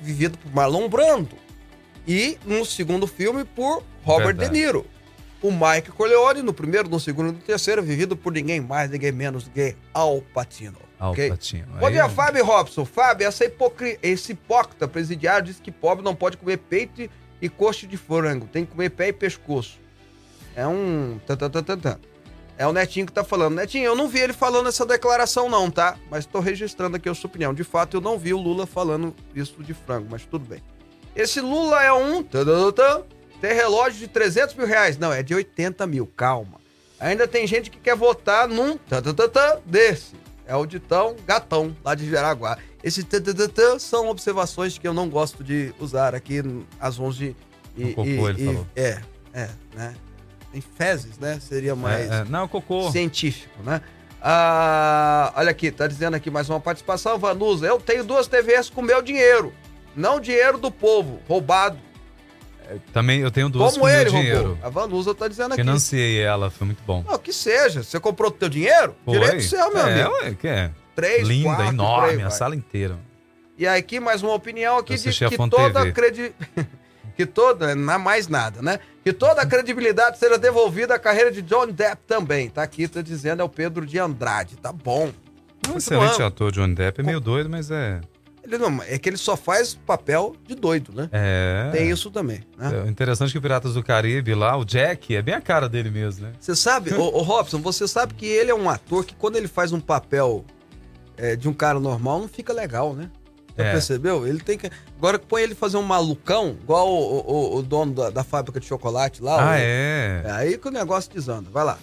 vivido por Marlon Brando. E no segundo filme por Robert
Verdade.
De Niro. O Mike Corleone, no primeiro, no segundo e no terceiro, vivido por ninguém mais, ninguém menos do que Al Pacino.
Al
ok?
Pacino.
Bom
Aí
dia,
eu-
Fábio Robson. Fábio, essa hipocri... esse hipócrita presidiário disse que pobre não pode comer peito e- coxa de frango. Tem que comer pé e pescoço. É um... É o Netinho que tá falando. Netinho, eu não vi ele falando essa declaração não, tá? Mas tô registrando aqui a sua opinião. De fato, eu não vi o Lula falando isso de frango, mas tudo bem. Esse Lula é um... Tem relógio de 300 mil reais. Não, é de 80 mil. Calma. Ainda tem gente que quer votar num tan, desse. É o Ditão Gatão, lá de Jaraguá. Esses tan são observações que eu não gosto de usar aqui às 11 e...
No cocô, ele falou.
É, é, né? Em fezes, né? Seria mais
É, é, não, cocô.
científico, né? Ah, olha aqui, tá dizendo aqui mais uma participação, Vanusa. Eu tenho duas TVs com meu dinheiro, não dinheiro do povo, roubado.
Também eu tenho duas
Como
com meu
ele
dinheiro.
roubou. A Vanusa tá dizendo aqui.
Financiei ela, foi muito bom.
Não, que seja. Você comprou do teu dinheiro?
Foi.
Direito seu, meu
é,
amigo.
Ué, que é.
Três,
Linda,
quatro,
enorme, a
vai.
sala inteira.
E aqui mais uma opinião aqui de
a
que toda credi... que toda, não é mais nada, né? Que toda a credibilidade seja devolvida à carreira de John Depp também. Tá aqui, tá dizendo, é o Pedro de Andrade. Tá bom.
Um excelente ator, Johnny Depp. É meio doido, mas é.
Ele não, é que ele só faz papel de doido, né?
É.
Tem isso também, né?
É interessante que o Piratas do Caribe lá, o Jack, é bem a cara dele mesmo, né?
Você sabe, ô, ô Robson, você sabe que ele é um ator que quando ele faz um papel é, de um cara normal, não fica legal, né? Já
É.
percebeu? Ele tem que. Agora põe ele fazer um malucão, igual o, o- o dono da, da fábrica de chocolate lá.
Ah,
o-
é.
É aí que o negócio desanda. Vai lá.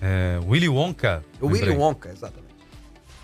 é. Willy Wonka.
O Willy. Wonka, exatamente.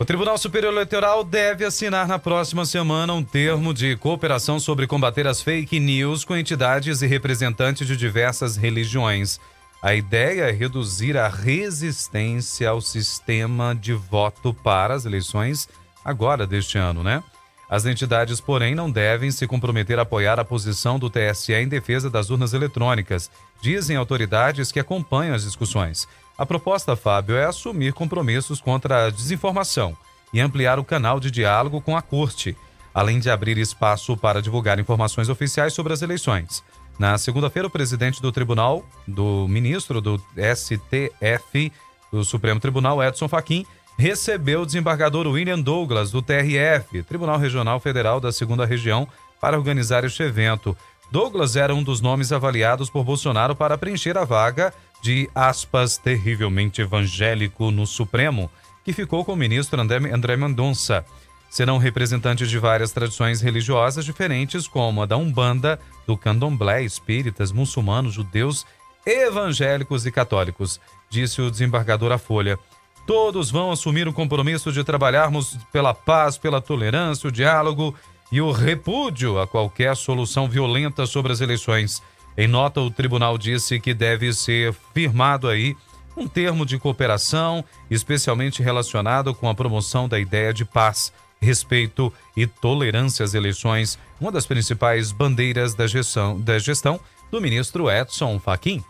O Tribunal Superior Eleitoral deve assinar na próxima semana um termo de cooperação sobre combater as fake news com entidades e representantes de diversas religiões. A ideia é reduzir a resistência ao sistema de voto para as eleições agora deste ano, né? As entidades, porém, não devem se comprometer a apoiar a posição do TSE em defesa das urnas eletrônicas, dizem autoridades que acompanham as discussões. A proposta, Fábio, é assumir compromissos contra a desinformação e ampliar o canal de diálogo com a Corte, além de abrir espaço para divulgar informações oficiais sobre as eleições. Na segunda-feira, o presidente do tribunal, do ministro do STF, do Supremo Tribunal, Edson Fachin, recebeu o desembargador William Douglas, do TRF, Tribunal Regional Federal da Segunda Região, para organizar este evento. Douglas era um dos nomes avaliados por Bolsonaro para preencher a vaga de, aspas, terrivelmente evangélico no Supremo, que ficou com o ministro André, André Mendonça. Serão representantes de várias tradições religiosas diferentes, como a da Umbanda, do Candomblé, espíritas, muçulmanos, judeus, evangélicos e católicos, disse o desembargador à Folha. Todos vão assumir o compromisso de trabalharmos pela paz, pela tolerância, o diálogo e o repúdio a qualquer solução violenta sobre as eleições. Em nota, o tribunal disse que deve ser firmado aí um termo de cooperação, especialmente relacionado com a promoção da ideia de paz, respeito e tolerância às eleições, uma das principais bandeiras da gestão, da gestão do ministro Edson Fachin.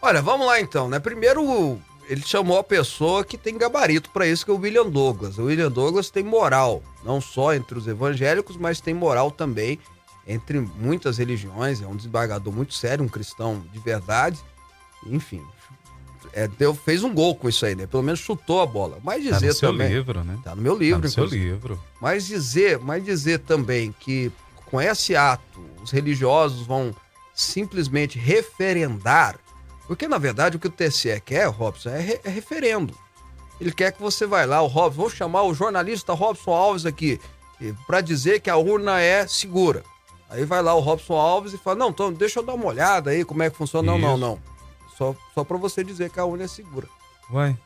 Olha, vamos lá então, né? Primeiro, ele chamou a pessoa que tem gabarito para isso, que é o William Douglas. O William Douglas tem moral, não só entre os evangélicos, mas tem moral também entre muitas religiões. É um desembargador muito sério, um cristão de verdade. Enfim, é, deu, fez um gol com isso aí, né? Pelo menos chutou a bola. Mas
Tá
dizer
no seu
também.
livro, né?
Tá no meu
Tá
livro,
no seu
inclusive.
livro.
Mas dizer, mas dizer também que com esse ato os religiosos vão simplesmente referendar, porque na verdade o que o TSE quer, Robson, é, re- é referendo. Ele quer que você vai lá, o Robson, vou chamar o jornalista Robson Alves aqui para dizer que a urna é segura. Aí vai lá o Robson Alves e fala: Não, então deixa eu dar uma olhada aí como é que funciona. Não, não,
Isso.
não. Só, só pra você dizer que a urna é segura.
Ué.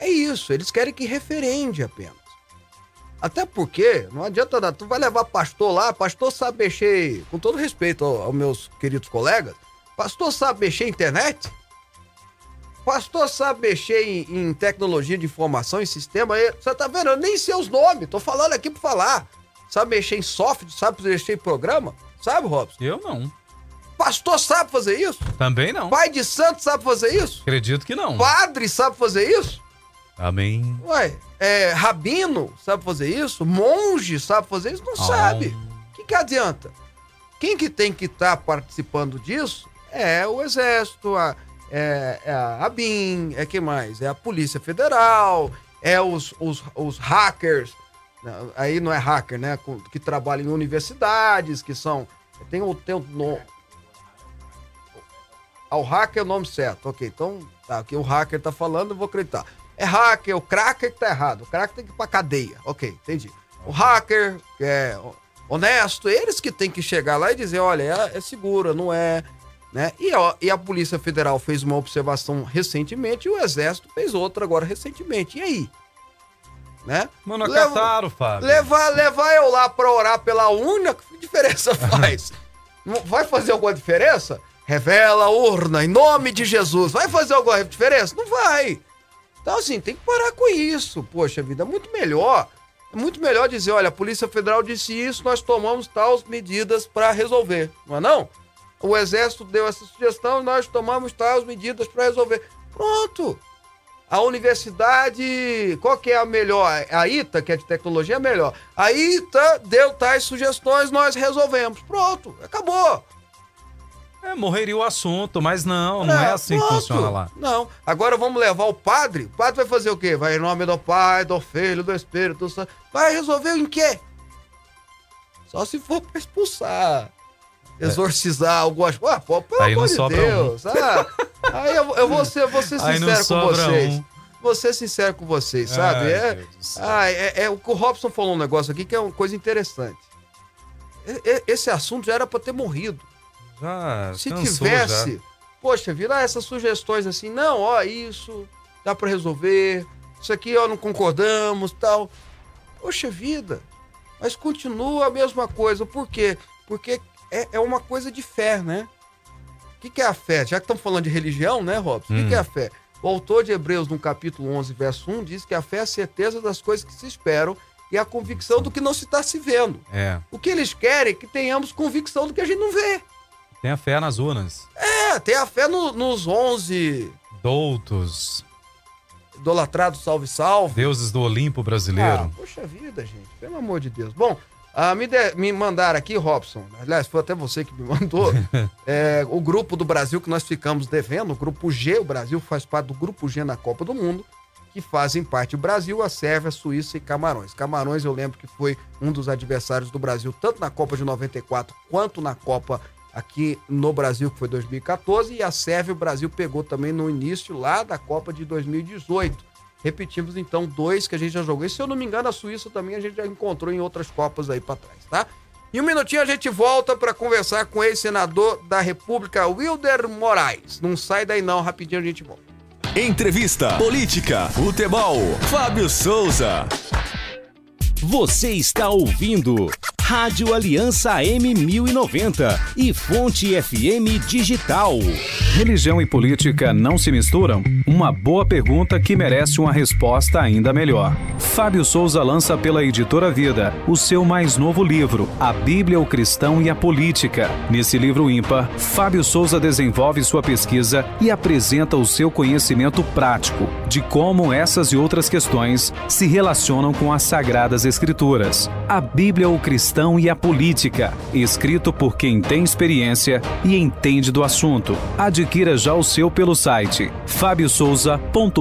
É isso, eles querem que referende apenas. Até porque, não adianta nada, tu vai levar pastor lá, pastor sabe mexer, com todo respeito ao- aos meus queridos colegas, pastor sabe mexer em internet? Pastor sabe mexer em, em tecnologia de informação, em sistema, você tá vendo? Eu nem sei os nomes, tô falando aqui pra falar. Sabe mexer em software, sabe mexer em programa? Sabe, Robson?
Eu não.
Pastor sabe fazer isso?
Também não.
Pai de santo sabe fazer isso?
Acredito que não.
Padre sabe fazer isso?
Amém.
Ué, é, rabino sabe fazer isso? Monge sabe fazer isso? Não
Ah.
sabe. O que, que adianta? Quem que tem que estar participando disso é o Exército, a, é, é a ABIN, é quem mais? É a Polícia Federal, é os, os, os hackers, aí não é hacker, né? Que trabalham em universidades, que são... Tem o... Tem o no... Ah, o hacker é o nome certo. Ok, então, tá, o que o hacker tá falando, eu vou acreditar. É hacker, o cracker que tá errado. O cracker tem que ir pra cadeia. Ok, entendi. O hacker, é honesto, eles que tem que chegar lá e dizer, olha, é, é segura, não é, né? E, ó, e a Polícia Federal fez uma observação recentemente e o Exército fez outra agora recentemente. E aí? Né?
Mas não
Leva-
Fábio.
Levar, levar eu lá pra orar pela urna, que diferença faz? Vai fazer alguma diferença? Revela a urna, em nome de Jesus. Vai fazer alguma diferença? Não vai. Então, assim, tem que parar com isso. Poxa vida, é muito melhor. É muito melhor dizer, olha, a Polícia Federal disse isso, nós tomamos tais medidas pra resolver. Não é não? O Exército deu essa sugestão e nós tomamos tais medidas pra resolver. Pronto. A universidade, qual que é a melhor? A ITA, que é de tecnologia, é melhor. A ITA deu tais sugestões, nós resolvemos. Pronto, acabou.
É, morreria o assunto, mas não, não é, assim que
pronto.
funciona lá.
Não. Agora vamos levar o padre. O padre vai fazer o quê? Vai em nome do Pai, do Filho, do Espírito Santo. Vai resolver em quê? Só se for pra expulsar. Exorcizar algumas coisas. Pô, pelo
É. Aí não
amor de
sobra um.
Deus. Ah, aí eu, eu vou ser, vou ser sincero com vocês.
um.
Vou ser sincero com vocês, sabe?
Ai,
é,
Deus
ah, é, é o que o Robson falou um negócio aqui que é uma coisa interessante. Esse assunto já era pra ter morrido.
Já
Se
cansou
tivesse,
já.
poxa, virar essas sugestões assim, não, ó, isso dá pra resolver, isso aqui, ó, não concordamos, tal. Poxa vida, mas continua a mesma coisa. Por quê? Porque é, é uma coisa de fé, né? O que, que é a fé? Já que estamos falando de religião, né, Robson? O que,
Hum.
que é a fé? O autor de Hebreus, no capítulo 11, verso 1, diz que a fé é a certeza das coisas que se esperam e a convicção do que não se está se vendo.
É,
O que eles querem é que tenhamos convicção do que a gente não vê.
tenha fé nas urnas.
É, tem a fé no- nos 11
Doutos,
idolatrados, salve, salve.
deuses do Olimpo
Ah,
brasileiro.
poxa vida, gente, pelo amor de Deus. Bom, ah, me, de- me mandaram aqui, Robson, aliás, foi até você que me mandou, é, o grupo do Brasil que nós ficamos devendo, o grupo G, o Brasil faz parte do grupo G na Copa do Mundo, que fazem parte o Brasil, a Sérvia, a Suíça e Camarões. Camarões eu lembro que foi um dos adversários do Brasil, tanto na Copa de 94 quanto na Copa aqui no Brasil, que foi 2014, e a Sérvia o Brasil pegou também no início lá da Copa de 2018. Repetimos então dois que a gente já jogou. E se eu não me engano, a Suíça também a gente já encontrou em outras Copas aí pra trás, tá? Em um minutinho a gente volta para conversar com o ex-senador da República, Wilder Moraes. Não sai daí não, rapidinho a gente volta.
Entrevista, política, futebol. Fábio Souza.
Você está ouvindo Rádio Aliança M1090 e Fonte FM Digital.
Religião e política não se misturam? Uma boa pergunta que merece uma resposta ainda melhor. Fábio Souza lança pela editora Vida o seu mais novo livro, A Bíblia, o Cristão e a Política. Nesse livro ímpar, Fábio Souza desenvolve sua pesquisa e apresenta o seu conhecimento prático de como essas e outras questões se relacionam com as Sagradas Escrituras. A Bíblia, o Cristão e a Política, escrito por quem tem experiência e entende do assunto. Adquira já o seu pelo site fabiosouza.com.br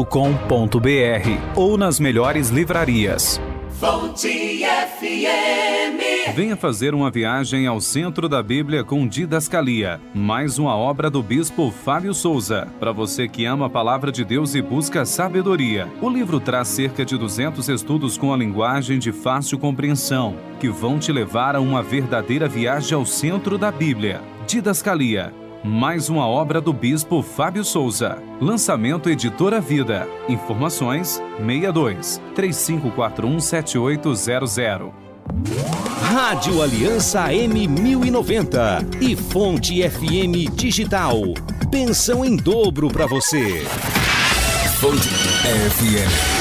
ou nas melhores livrarias.
Fonte FM.
Venha fazer uma viagem ao centro da Bíblia com Didascalia, mais uma obra do bispo Fábio Souza. Para você que ama a palavra de Deus e busca sabedoria, o livro traz cerca de 200 estudos com a linguagem de fácil compreensão, que vão te levar a uma verdadeira viagem ao centro da Bíblia. Didascalia mais uma obra do Bispo Fábio Souza. Lançamento Editora Vida. Informações 62 3541 7800.
Rádio Aliança M1090 e Fonte FM Digital. Pensão em dobro para você.
Fonte FM.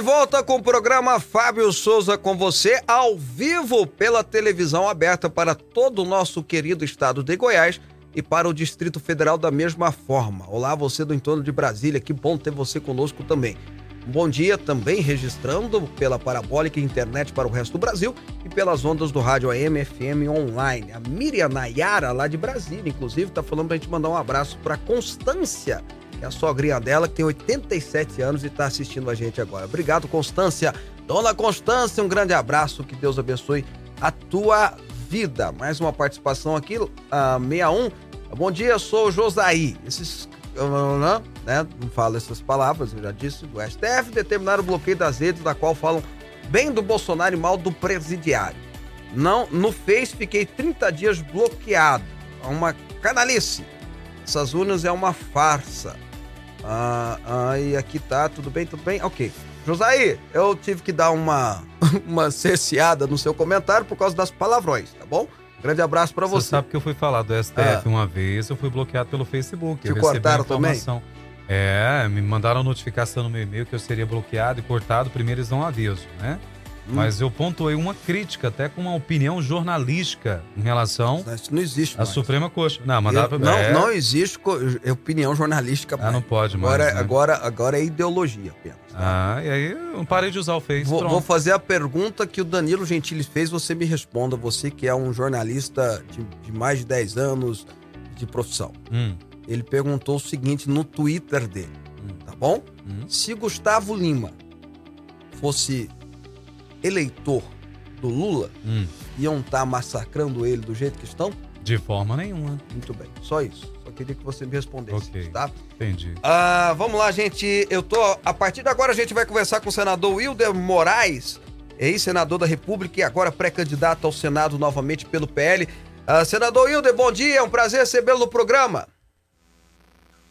De volta com o programa Fábio Souza com você, ao vivo pela televisão aberta para todo o nosso querido estado de Goiás e para o Distrito Federal da mesma forma. Olá, você do entorno de Brasília, que bom ter você conosco também. Um bom dia também registrando pela parabólica internet para o resto do Brasil e pelas ondas do rádio AM FM online. A Miriam Nayara, lá de Brasília, inclusive, está falando para a gente mandar um abraço para Constância, é a sogrinha dela, que tem 87 anos e está assistindo a gente agora. Obrigado, Constância. Dona Constância, um grande abraço, que Deus abençoe a tua vida. Mais uma participação aqui, a 61. Bom dia, sou o Josaí. Esses, né, né, não falo essas palavras, eu já disse. O STF determinaram o bloqueio das redes, da qual falam bem do Bolsonaro e mal do presidiário. Não, no Face fiquei 30 dias bloqueado. É uma canalice. Essas urnas é uma farsa. Ah, ah, e aqui tá, tudo bem, tudo bem? Ok. Josaí, eu tive que dar uma, uma cerceada no seu comentário por causa das palavrões, tá bom? Grande abraço pra
Você
você.
sabe que eu fui falar do STF
Ah.
uma vez, eu fui bloqueado pelo Facebook.
Te
eu
cortaram
informação. É, me mandaram notificação no meu e-mail que eu seria bloqueado e cortado. Primeiro eles dão um aviso, né?
Hum.
Mas eu pontuei uma crítica, até com uma opinião jornalística em relação
não existe
à. Suprema Corte. Não, mandava.
Eu- não,
é,
não existe co- opinião jornalística
Ah, não pode mais.
agora,
né?
agora, agora é ideologia apenas. tá?
Ah, e aí eu parei de usar o Face.
Vou, vou fazer a pergunta que o Danilo Gentili fez, você me responda. Você que é um jornalista de, de mais de 10 anos de profissão.
Hum,
Ele perguntou o seguinte no Twitter dele,
Hum.
tá bom?
hum.
Se Gustavo Lima fosse eleitor do Lula,
Hum,
iam estar massacrando ele do jeito que estão?
de forma nenhuma.
Muito bem, só isso. Só queria que você me respondesse,
Ok.
tá?
Entendi.
Ah, vamos lá, gente. Eu tô. A partir de agora a gente vai conversar com o senador Wilder Moraes, ex-senador da República e agora pré-candidato ao Senado novamente pelo PL. Ah, senador Wilder, bom dia, é um prazer recebê-lo no programa.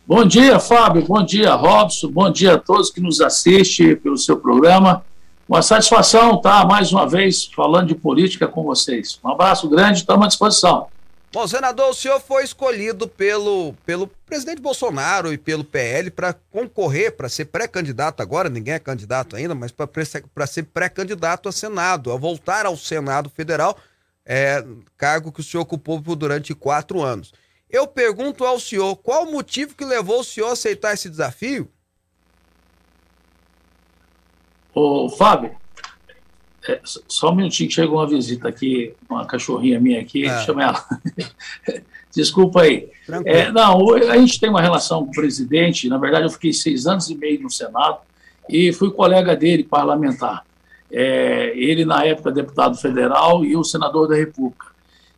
Bom dia, Fábio. Bom dia, Robson. Bom dia a todos que nos assistem pelo seu programa. Uma satisfação estar mais uma vez falando de política com vocês. Um abraço grande, estamos à disposição.
Bom, senador, o senhor foi escolhido pelo, pelo presidente Bolsonaro e pelo PL para concorrer, para ser pré-candidato agora, ninguém é candidato ainda, mas para ser pré-candidato a Senado, a voltar ao Senado Federal, é, cargo que o senhor ocupou durante quatro anos. Eu pergunto ao senhor, qual o motivo que levou o senhor a aceitar esse desafio?
Ô, Fábio, é, só- um minutinho que chegou uma visita aqui, uma cachorrinha minha aqui,
Ah.
chama ela. Desculpa aí. É, não, a gente tem uma relação com o presidente. Na verdade, eu fiquei seis anos e meio no Senado e fui colega dele parlamentar. é, ele na época deputado federal e o senador da República.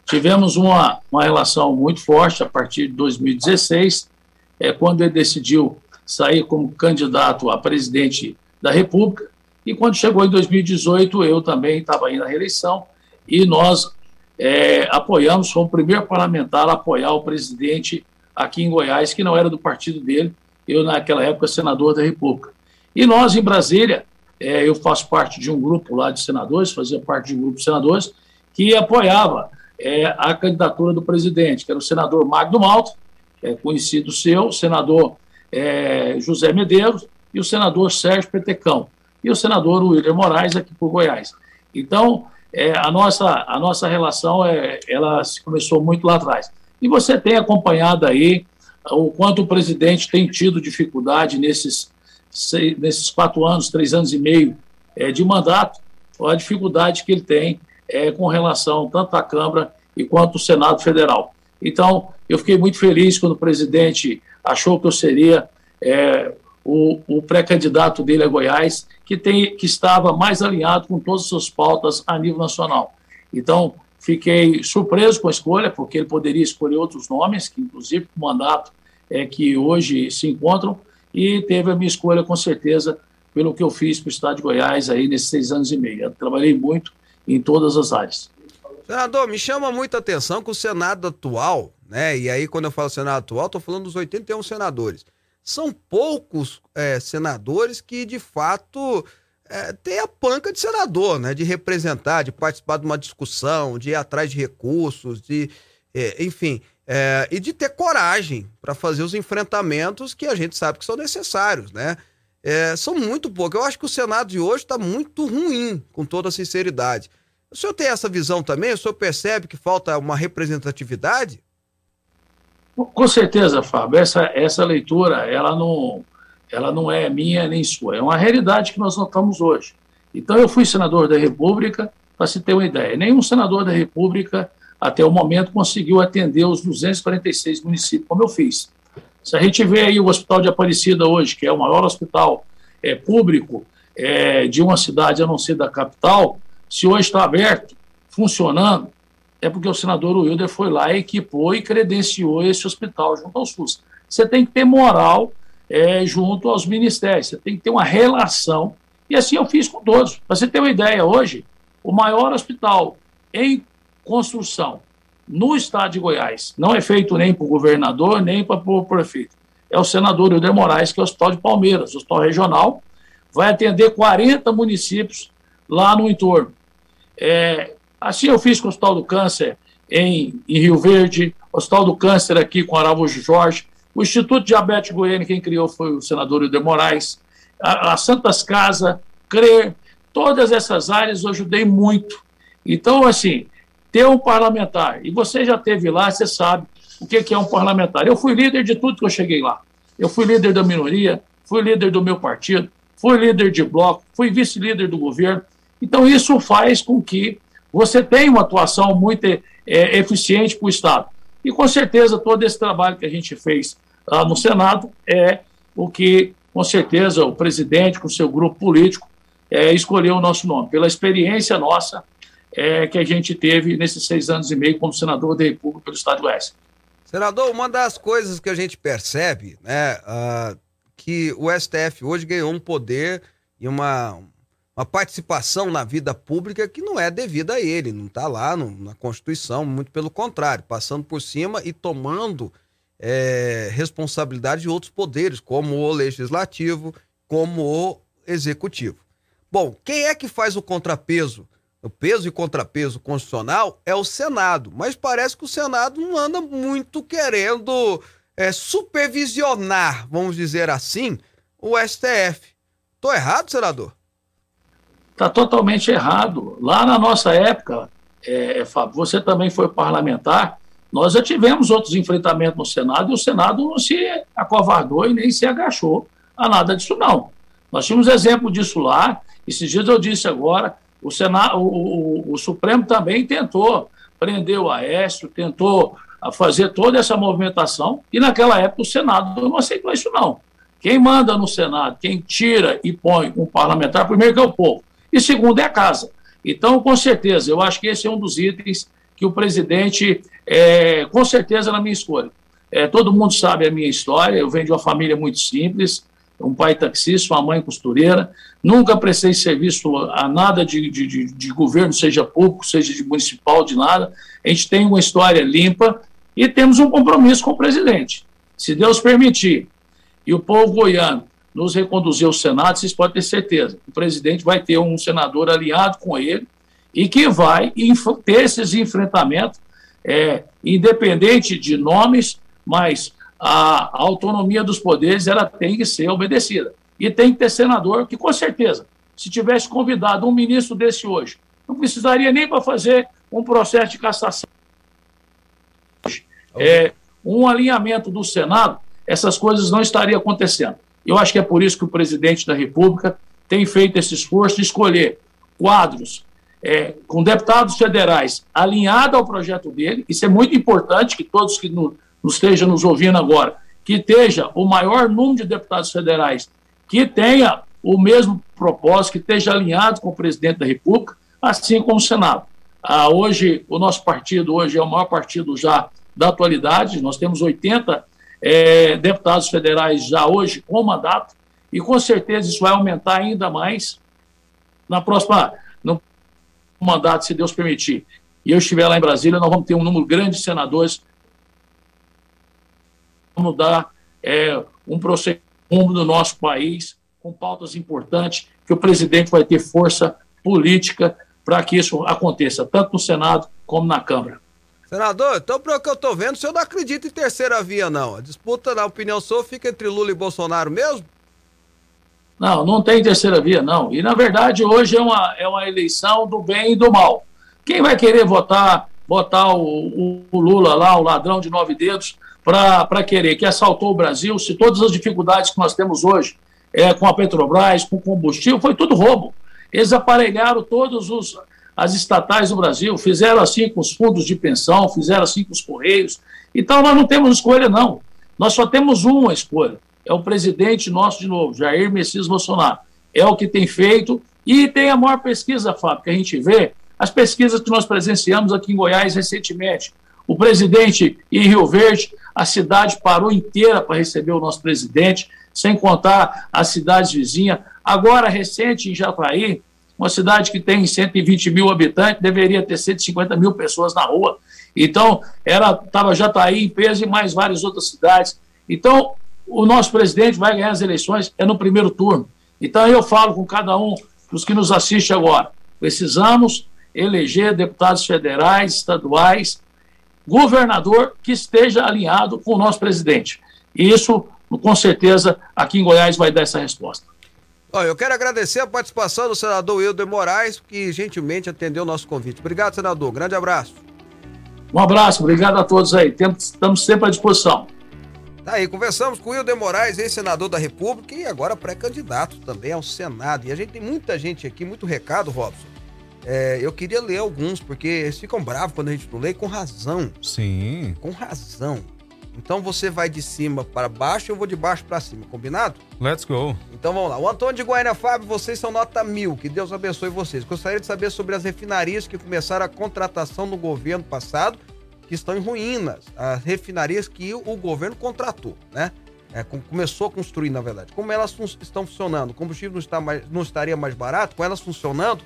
Tivemos uma, uma relação muito forte a partir de 2016, é, quando ele decidiu sair como candidato a presidente da República, e quando chegou em 2018, eu também estava aí na reeleição, e nós é, apoiamos, fomos o primeiro parlamentar a apoiar o presidente aqui em Goiás, que não era do partido dele, eu naquela época senador da República. E nós em Brasília, é, eu faço parte de um grupo lá de senadores, fazia parte de um grupo de senadores, que apoiava é, a candidatura do presidente, que era o senador Magno Malta, é, conhecido seu, o senador é, José Medeiros e o senador Sérgio Petecão, e o senador William Moraes aqui por Goiás. Então, é, a, nossa, a nossa relação é, ela começou muito lá atrás. E você tem acompanhado aí o quanto o presidente tem tido dificuldade nesses, nesses quatro anos, três anos e meio é, de mandato, a dificuldade que ele tem é, com relação tanto à Câmara e quanto ao Senado Federal. Então, eu fiquei muito feliz quando o presidente achou que eu seria é, o, o pré-candidato dele a Goiás, que, tem, que estava mais alinhado com todas as suas pautas a nível nacional. Então, fiquei surpreso com a escolha, porque ele poderia escolher outros nomes, que inclusive o mandato é que hoje se encontram, e teve a minha escolha com certeza pelo que eu fiz para o Estado de Goiás aí nesses seis anos e meio. Eu trabalhei muito em todas as áreas.
Senador, me chama muita atenção que o Senado atual, né? E aí, quando eu falo Senado atual, estou falando dos 81 senadores. São poucos é, senadores que, de fato, é, têm a panca de senador, né? De representar, de participar de uma discussão, de ir atrás de recursos, de. É, enfim. É, e de ter coragem para fazer os enfrentamentos que a gente sabe que são necessários, né? É, são muito poucos. Eu acho que o Senado de hoje está muito ruim, com toda sinceridade. O senhor tem essa visão também? O senhor percebe que falta uma representatividade?
Com certeza, Fábio. Essa, essa leitura, ela não, ela não é minha nem sua. É uma realidade que nós notamos hoje. Então, eu fui senador da República, para se ter uma ideia. Nenhum senador da República, até o momento, conseguiu atender os 246 municípios, como eu fiz. Se a gente vê aí o Hospital de Aparecida hoje, que é o maior hospital é, público é, de uma cidade a não ser da capital, se hoje está aberto, funcionando, é porque o senador Wilder foi lá, equipou e credenciou esse hospital junto ao SUS. Você tem que ter moral é, junto aos ministérios, você tem que ter uma relação, e assim eu fiz com todos. Para você ter uma ideia, hoje, o maior hospital em construção no estado de Goiás, não é feito nem para o governador, nem para o prefeito, é o senador Wilder Moraes, que é o Hospital de Palmeiras, o Hospital Regional, vai atender 40 municípios lá no entorno. É, assim eu fiz com o Hospital do Câncer em, em Rio Verde, Hospital do Câncer aqui com Araújo Jorge, o Instituto Diabetes Goiânia, quem criou foi o senador Hilder Moraes, a, a Santas Casa, CRER, todas essas áreas eu ajudei muito. Então, assim, ter um parlamentar, e você já teve lá, você sabe o que, que é um parlamentar. Eu fui líder de tudo que eu cheguei lá. Eu fui líder da minoria, fui líder do meu partido, fui líder de bloco, fui vice-líder do governo. Então, isso faz com que você tenha uma atuação muito é, eficiente para o Estado. E, com certeza, todo esse trabalho que a gente fez lá no Senado é o que, com certeza, o presidente, com seu grupo político, é, escolheu o nosso nome, pela experiência nossa é, que a gente teve nesses seis anos e meio como senador da República pelo Estado do Oeste.
Senador, uma das coisas que a gente percebe, né, uh, que o STF hoje ganhou um poder e uma, uma participação na vida pública que não é devida a ele, não está lá no, na Constituição, muito pelo contrário, passando por cima e tomando é, responsabilidade de outros poderes, como o legislativo, como o executivo. Bom, quem é que faz o contrapeso? O peso e contrapeso constitucional é o Senado, mas parece que o Senado não anda muito querendo é, supervisionar, vamos dizer assim, o STF. Tô errado, senador?
Está totalmente errado. Lá na nossa época, é, é, Fábio, você também foi parlamentar, nós já tivemos outros enfrentamentos no Senado e o Senado não se acovardou e nem se agachou a nada disso, não. Nós tínhamos exemplo disso lá, esses dias eu disse agora, o, Senado, o, o, o Supremo também tentou prender o Aécio, tentou fazer toda essa movimentação, e naquela época o Senado não aceitou isso, não. Quem manda no Senado, quem tira e põe um parlamentar, primeiro que é o povo, e segundo é a casa. Então, com certeza, eu acho que esse é um dos itens que o presidente, é, com certeza, na minha escolha. É, todo mundo sabe a minha história, eu venho de uma família muito simples, um pai taxista, uma mãe costureira, nunca prestei serviço a nada de, de, de, de governo, seja público, seja de municipal, de nada. A gente tem uma história limpa e temos um compromisso com o presidente. Se Deus permitir e o povo goiano nos reconduzir ao Senado, vocês podem ter certeza. O presidente vai ter um senador alinhado com ele e que vai ter esses enfrentamentos, é, independente de nomes, mas a, a autonomia dos poderes ela tem que ser obedecida. E tem que ter senador que, com certeza, se tivesse convidado um ministro desse hoje, não precisaria nem para fazer um processo de cassação. É, um alinhamento do Senado, essas coisas não estariam acontecendo. Eu acho que é por isso que o presidente da República tem feito esse esforço de escolher quadros é, com deputados federais alinhados ao projeto dele. Isso é muito importante que todos que no, nos estejam nos ouvindo agora, que esteja o maior número de deputados federais que tenha o mesmo propósito, que esteja alinhado com o presidente da República, assim como o Senado. Ah, hoje, o nosso partido hoje é o maior partido já da atualidade, nós temos 80 é, deputados federais já hoje com mandato, e com certeza isso vai aumentar ainda mais na próxima no mandato, se Deus permitir. E eu estiver lá em Brasília, nós vamos ter um número grande de senadores. Vamos dar é, um procedimento no nosso país com pautas importantes, que o presidente vai ter força política para que isso aconteça, tanto no Senado como na Câmara.
Senador, então pelo que eu tô vendo, o senhor não acredita em terceira via, não. A disputa, na opinião sua, fica entre Lula e Bolsonaro mesmo?
Não, não tem terceira via, não. E, na verdade, hoje é uma, é uma eleição do bem e do mal. Quem vai querer votar, votar o, o, o Lula lá, o ladrão de nove dedos, para querer que assaltou o Brasil, se todas as dificuldades que nós temos hoje é, com a Petrobras, com combustível, foi tudo roubo. Eles aparelharam todos os as estatais do Brasil, fizeram assim com os fundos de pensão, fizeram assim com os Correios. Então nós não temos escolha, não. Nós só temos uma escolha. É o presidente nosso de novo, Jair Messias Bolsonaro. É o que tem feito e tem a maior pesquisa, Fábio, que a gente vê, as pesquisas que nós presenciamos aqui em Goiás recentemente. O presidente em Rio Verde, a cidade parou inteira para receber o nosso presidente, sem contar as cidades vizinhas. Agora, recente, em Jataí, uma cidade que tem 120 mil habitantes, deveria ter 150 mil pessoas na rua. Então, era estava Jataí em peso e mais várias outras cidades. Então, o nosso presidente vai ganhar as eleições é no primeiro turno. Então, eu falo com cada um dos que nos assiste agora. Precisamos eleger deputados federais, estaduais, governador que esteja alinhado com o nosso presidente. E isso, com certeza, aqui em Goiás vai dar essa resposta.
Olha, eu quero agradecer a participação do senador Wilder Moraes, que gentilmente atendeu o nosso convite. Obrigado, senador. Grande abraço.
Um abraço, obrigado a todos aí. Estamos sempre à disposição.
Tá aí, conversamos com o Wilder Moraes, ex-senador da República e agora pré-candidato também ao Senado. E a gente tem muita gente aqui, muito recado, Robson. É, eu queria ler alguns, porque eles ficam bravos quando a gente não lê, com razão.
Sim.
Com razão. Então você vai de cima para baixo, eu vou de baixo para cima, combinado?
Let's go.
Então vamos lá. O Antônio de Goiânia Fábio, vocês são nota mil. Que Deus abençoe vocês. Gostaria de saber sobre as refinarias que começaram a contratação no governo passado, que estão em ruínas. As refinarias que o governo contratou, né? É, começou a construir, na verdade. Como elas fun estão funcionando? O combustível não, está mais, não estaria mais barato? Com elas funcionando,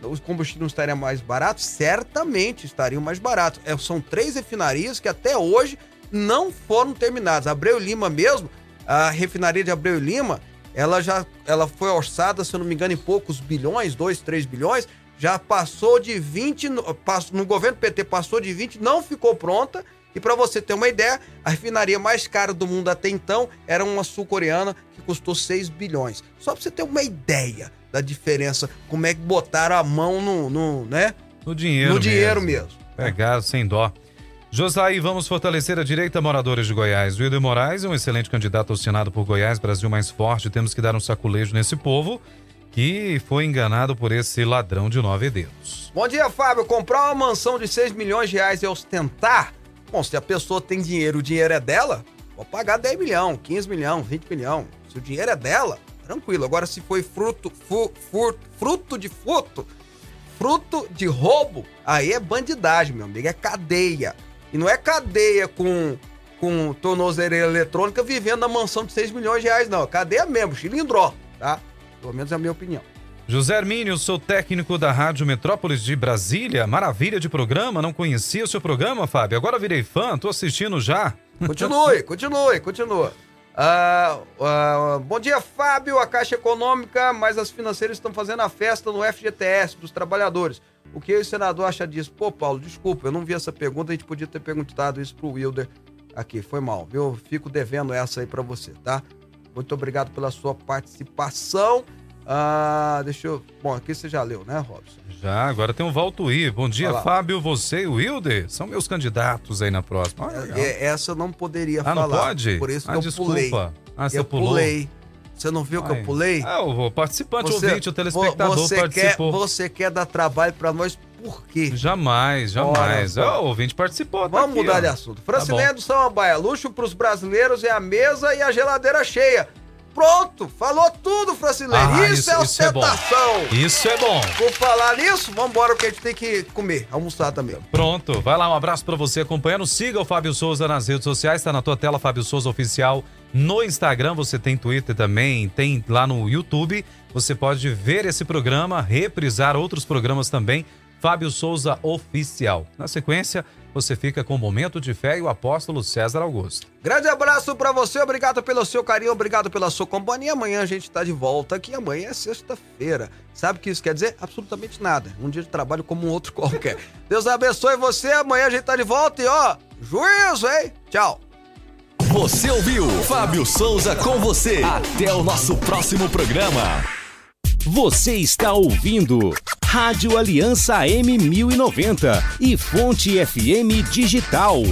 os combustíveis não estariam mais baratos? Certamente estariam mais baratos. É, são três refinarias que até hoje não foram terminadas. Abreu Lima mesmo, a refinaria de Abreu Lima, ela já ela foi orçada, se eu não me engano, em poucos bilhões, 2, 3 bilhões, já passou de 20, no, no governo PT passou de 20, não ficou pronta. E para você ter uma ideia, a refinaria mais cara do mundo até então era uma sul-coreana que custou 6 bilhões. Só para você ter uma ideia da diferença, como é que botaram a mão no, no né?
No dinheiro.
No dinheiro mesmo. mesmo.
Pegaram sem dó. Josai, vamos fortalecer a direita, moradores de Goiás. Wilder Moraes é um excelente candidato ao Senado por Goiás, Brasil mais forte. Temos que dar um saculejo nesse povo que foi enganado por esse ladrão de nove dedos.
Bom dia, Fábio. Comprar uma mansão de 6 milhões de reais e ostentar? Bom, se a pessoa tem dinheiro, o dinheiro é dela, pode pagar 10 milhões, 15 milhões, 20 milhões. Se o dinheiro é dela, tranquilo. Agora, se foi fruto, fu- furto, fruto de furto, fruto de roubo, aí é bandidagem, meu amigo, é cadeia. E não é cadeia com, com tornozeleira eletrônica vivendo na mansão de 6 milhões de reais, não. Cadeia mesmo, chilindró, tá? Pelo menos é a minha opinião.
José Hermínio, sou técnico da Rádio Metrópolis de Brasília. Maravilha de programa, não conhecia o seu programa, Fábio. Agora virei fã, tô assistindo já.
Continue, continue, continua. Ah, ah, bom dia, Fábio. A Caixa Econômica, mas as financeiras estão fazendo a festa no FGTS dos trabalhadores. O que o senador acha disso? Pô, Paulo, desculpa, eu não vi essa pergunta. A gente podia ter perguntado isso pro Wilder aqui. Foi mal, viu? Fico devendo essa aí pra você, tá? Muito obrigado pela sua participação. Ah, deixa eu. Bom, aqui você já leu, né, Robson?
Já, agora tem o Valtuí. Bom dia,
Olha.
Fábio, você e o Wilder são meus candidatos aí na próxima. Ah, legal.
É, essa eu não poderia
Ah, não
falar.
pode?
Por isso
Ah,
que eu
desculpa.
pulei.
Ah, você
eu
pulou?
pulei. Você não viu que
Ai.
eu pulei?
Ah, o participante
Você-
ouvinte, o telespectador
você quer,
participou.
você quer dar trabalho pra nós por quê?
Jamais, jamais.
Ora,
Ah, o ouvinte participou. tá
Vamos
aqui,
mudar
ó.
de assunto.
Tá
Francileia
bom.
do Samambaia, luxo pros brasileiros é a mesa e a geladeira cheia. Pronto, falou tudo, Francileia.
Ah,
isso,
isso-
é
isso é
ostentação.
Isso é bom.
Por falar nisso, vambora porque a gente tem que comer, almoçar também.
Pronto, vai lá, um abraço pra você acompanhando. Siga o Fábio Souza nas redes sociais, tá na tua tela Fábio Souza Oficial. No Instagram, você tem Twitter também, tem lá no YouTube. Você pode ver esse programa, reprisar outros programas também. Fábio Souza Oficial. Na sequência, você fica com o Momento de Fé e o apóstolo César Augusto.
Grande abraço pra você, obrigado pelo seu carinho, obrigado pela sua companhia. Amanhã a gente tá de volta aqui, amanhã é sexta-feira. Sabe o que isso quer dizer? Absolutamente nada. Um dia de trabalho como um outro qualquer. Deus abençoe você, amanhã a gente tá de volta e ó, juízo, hein? Tchau.
Você ouviu Fábio Souza com você. Até o nosso próximo programa.
Você está ouvindo Rádio Aliança M1090 e Fonte FM Digital.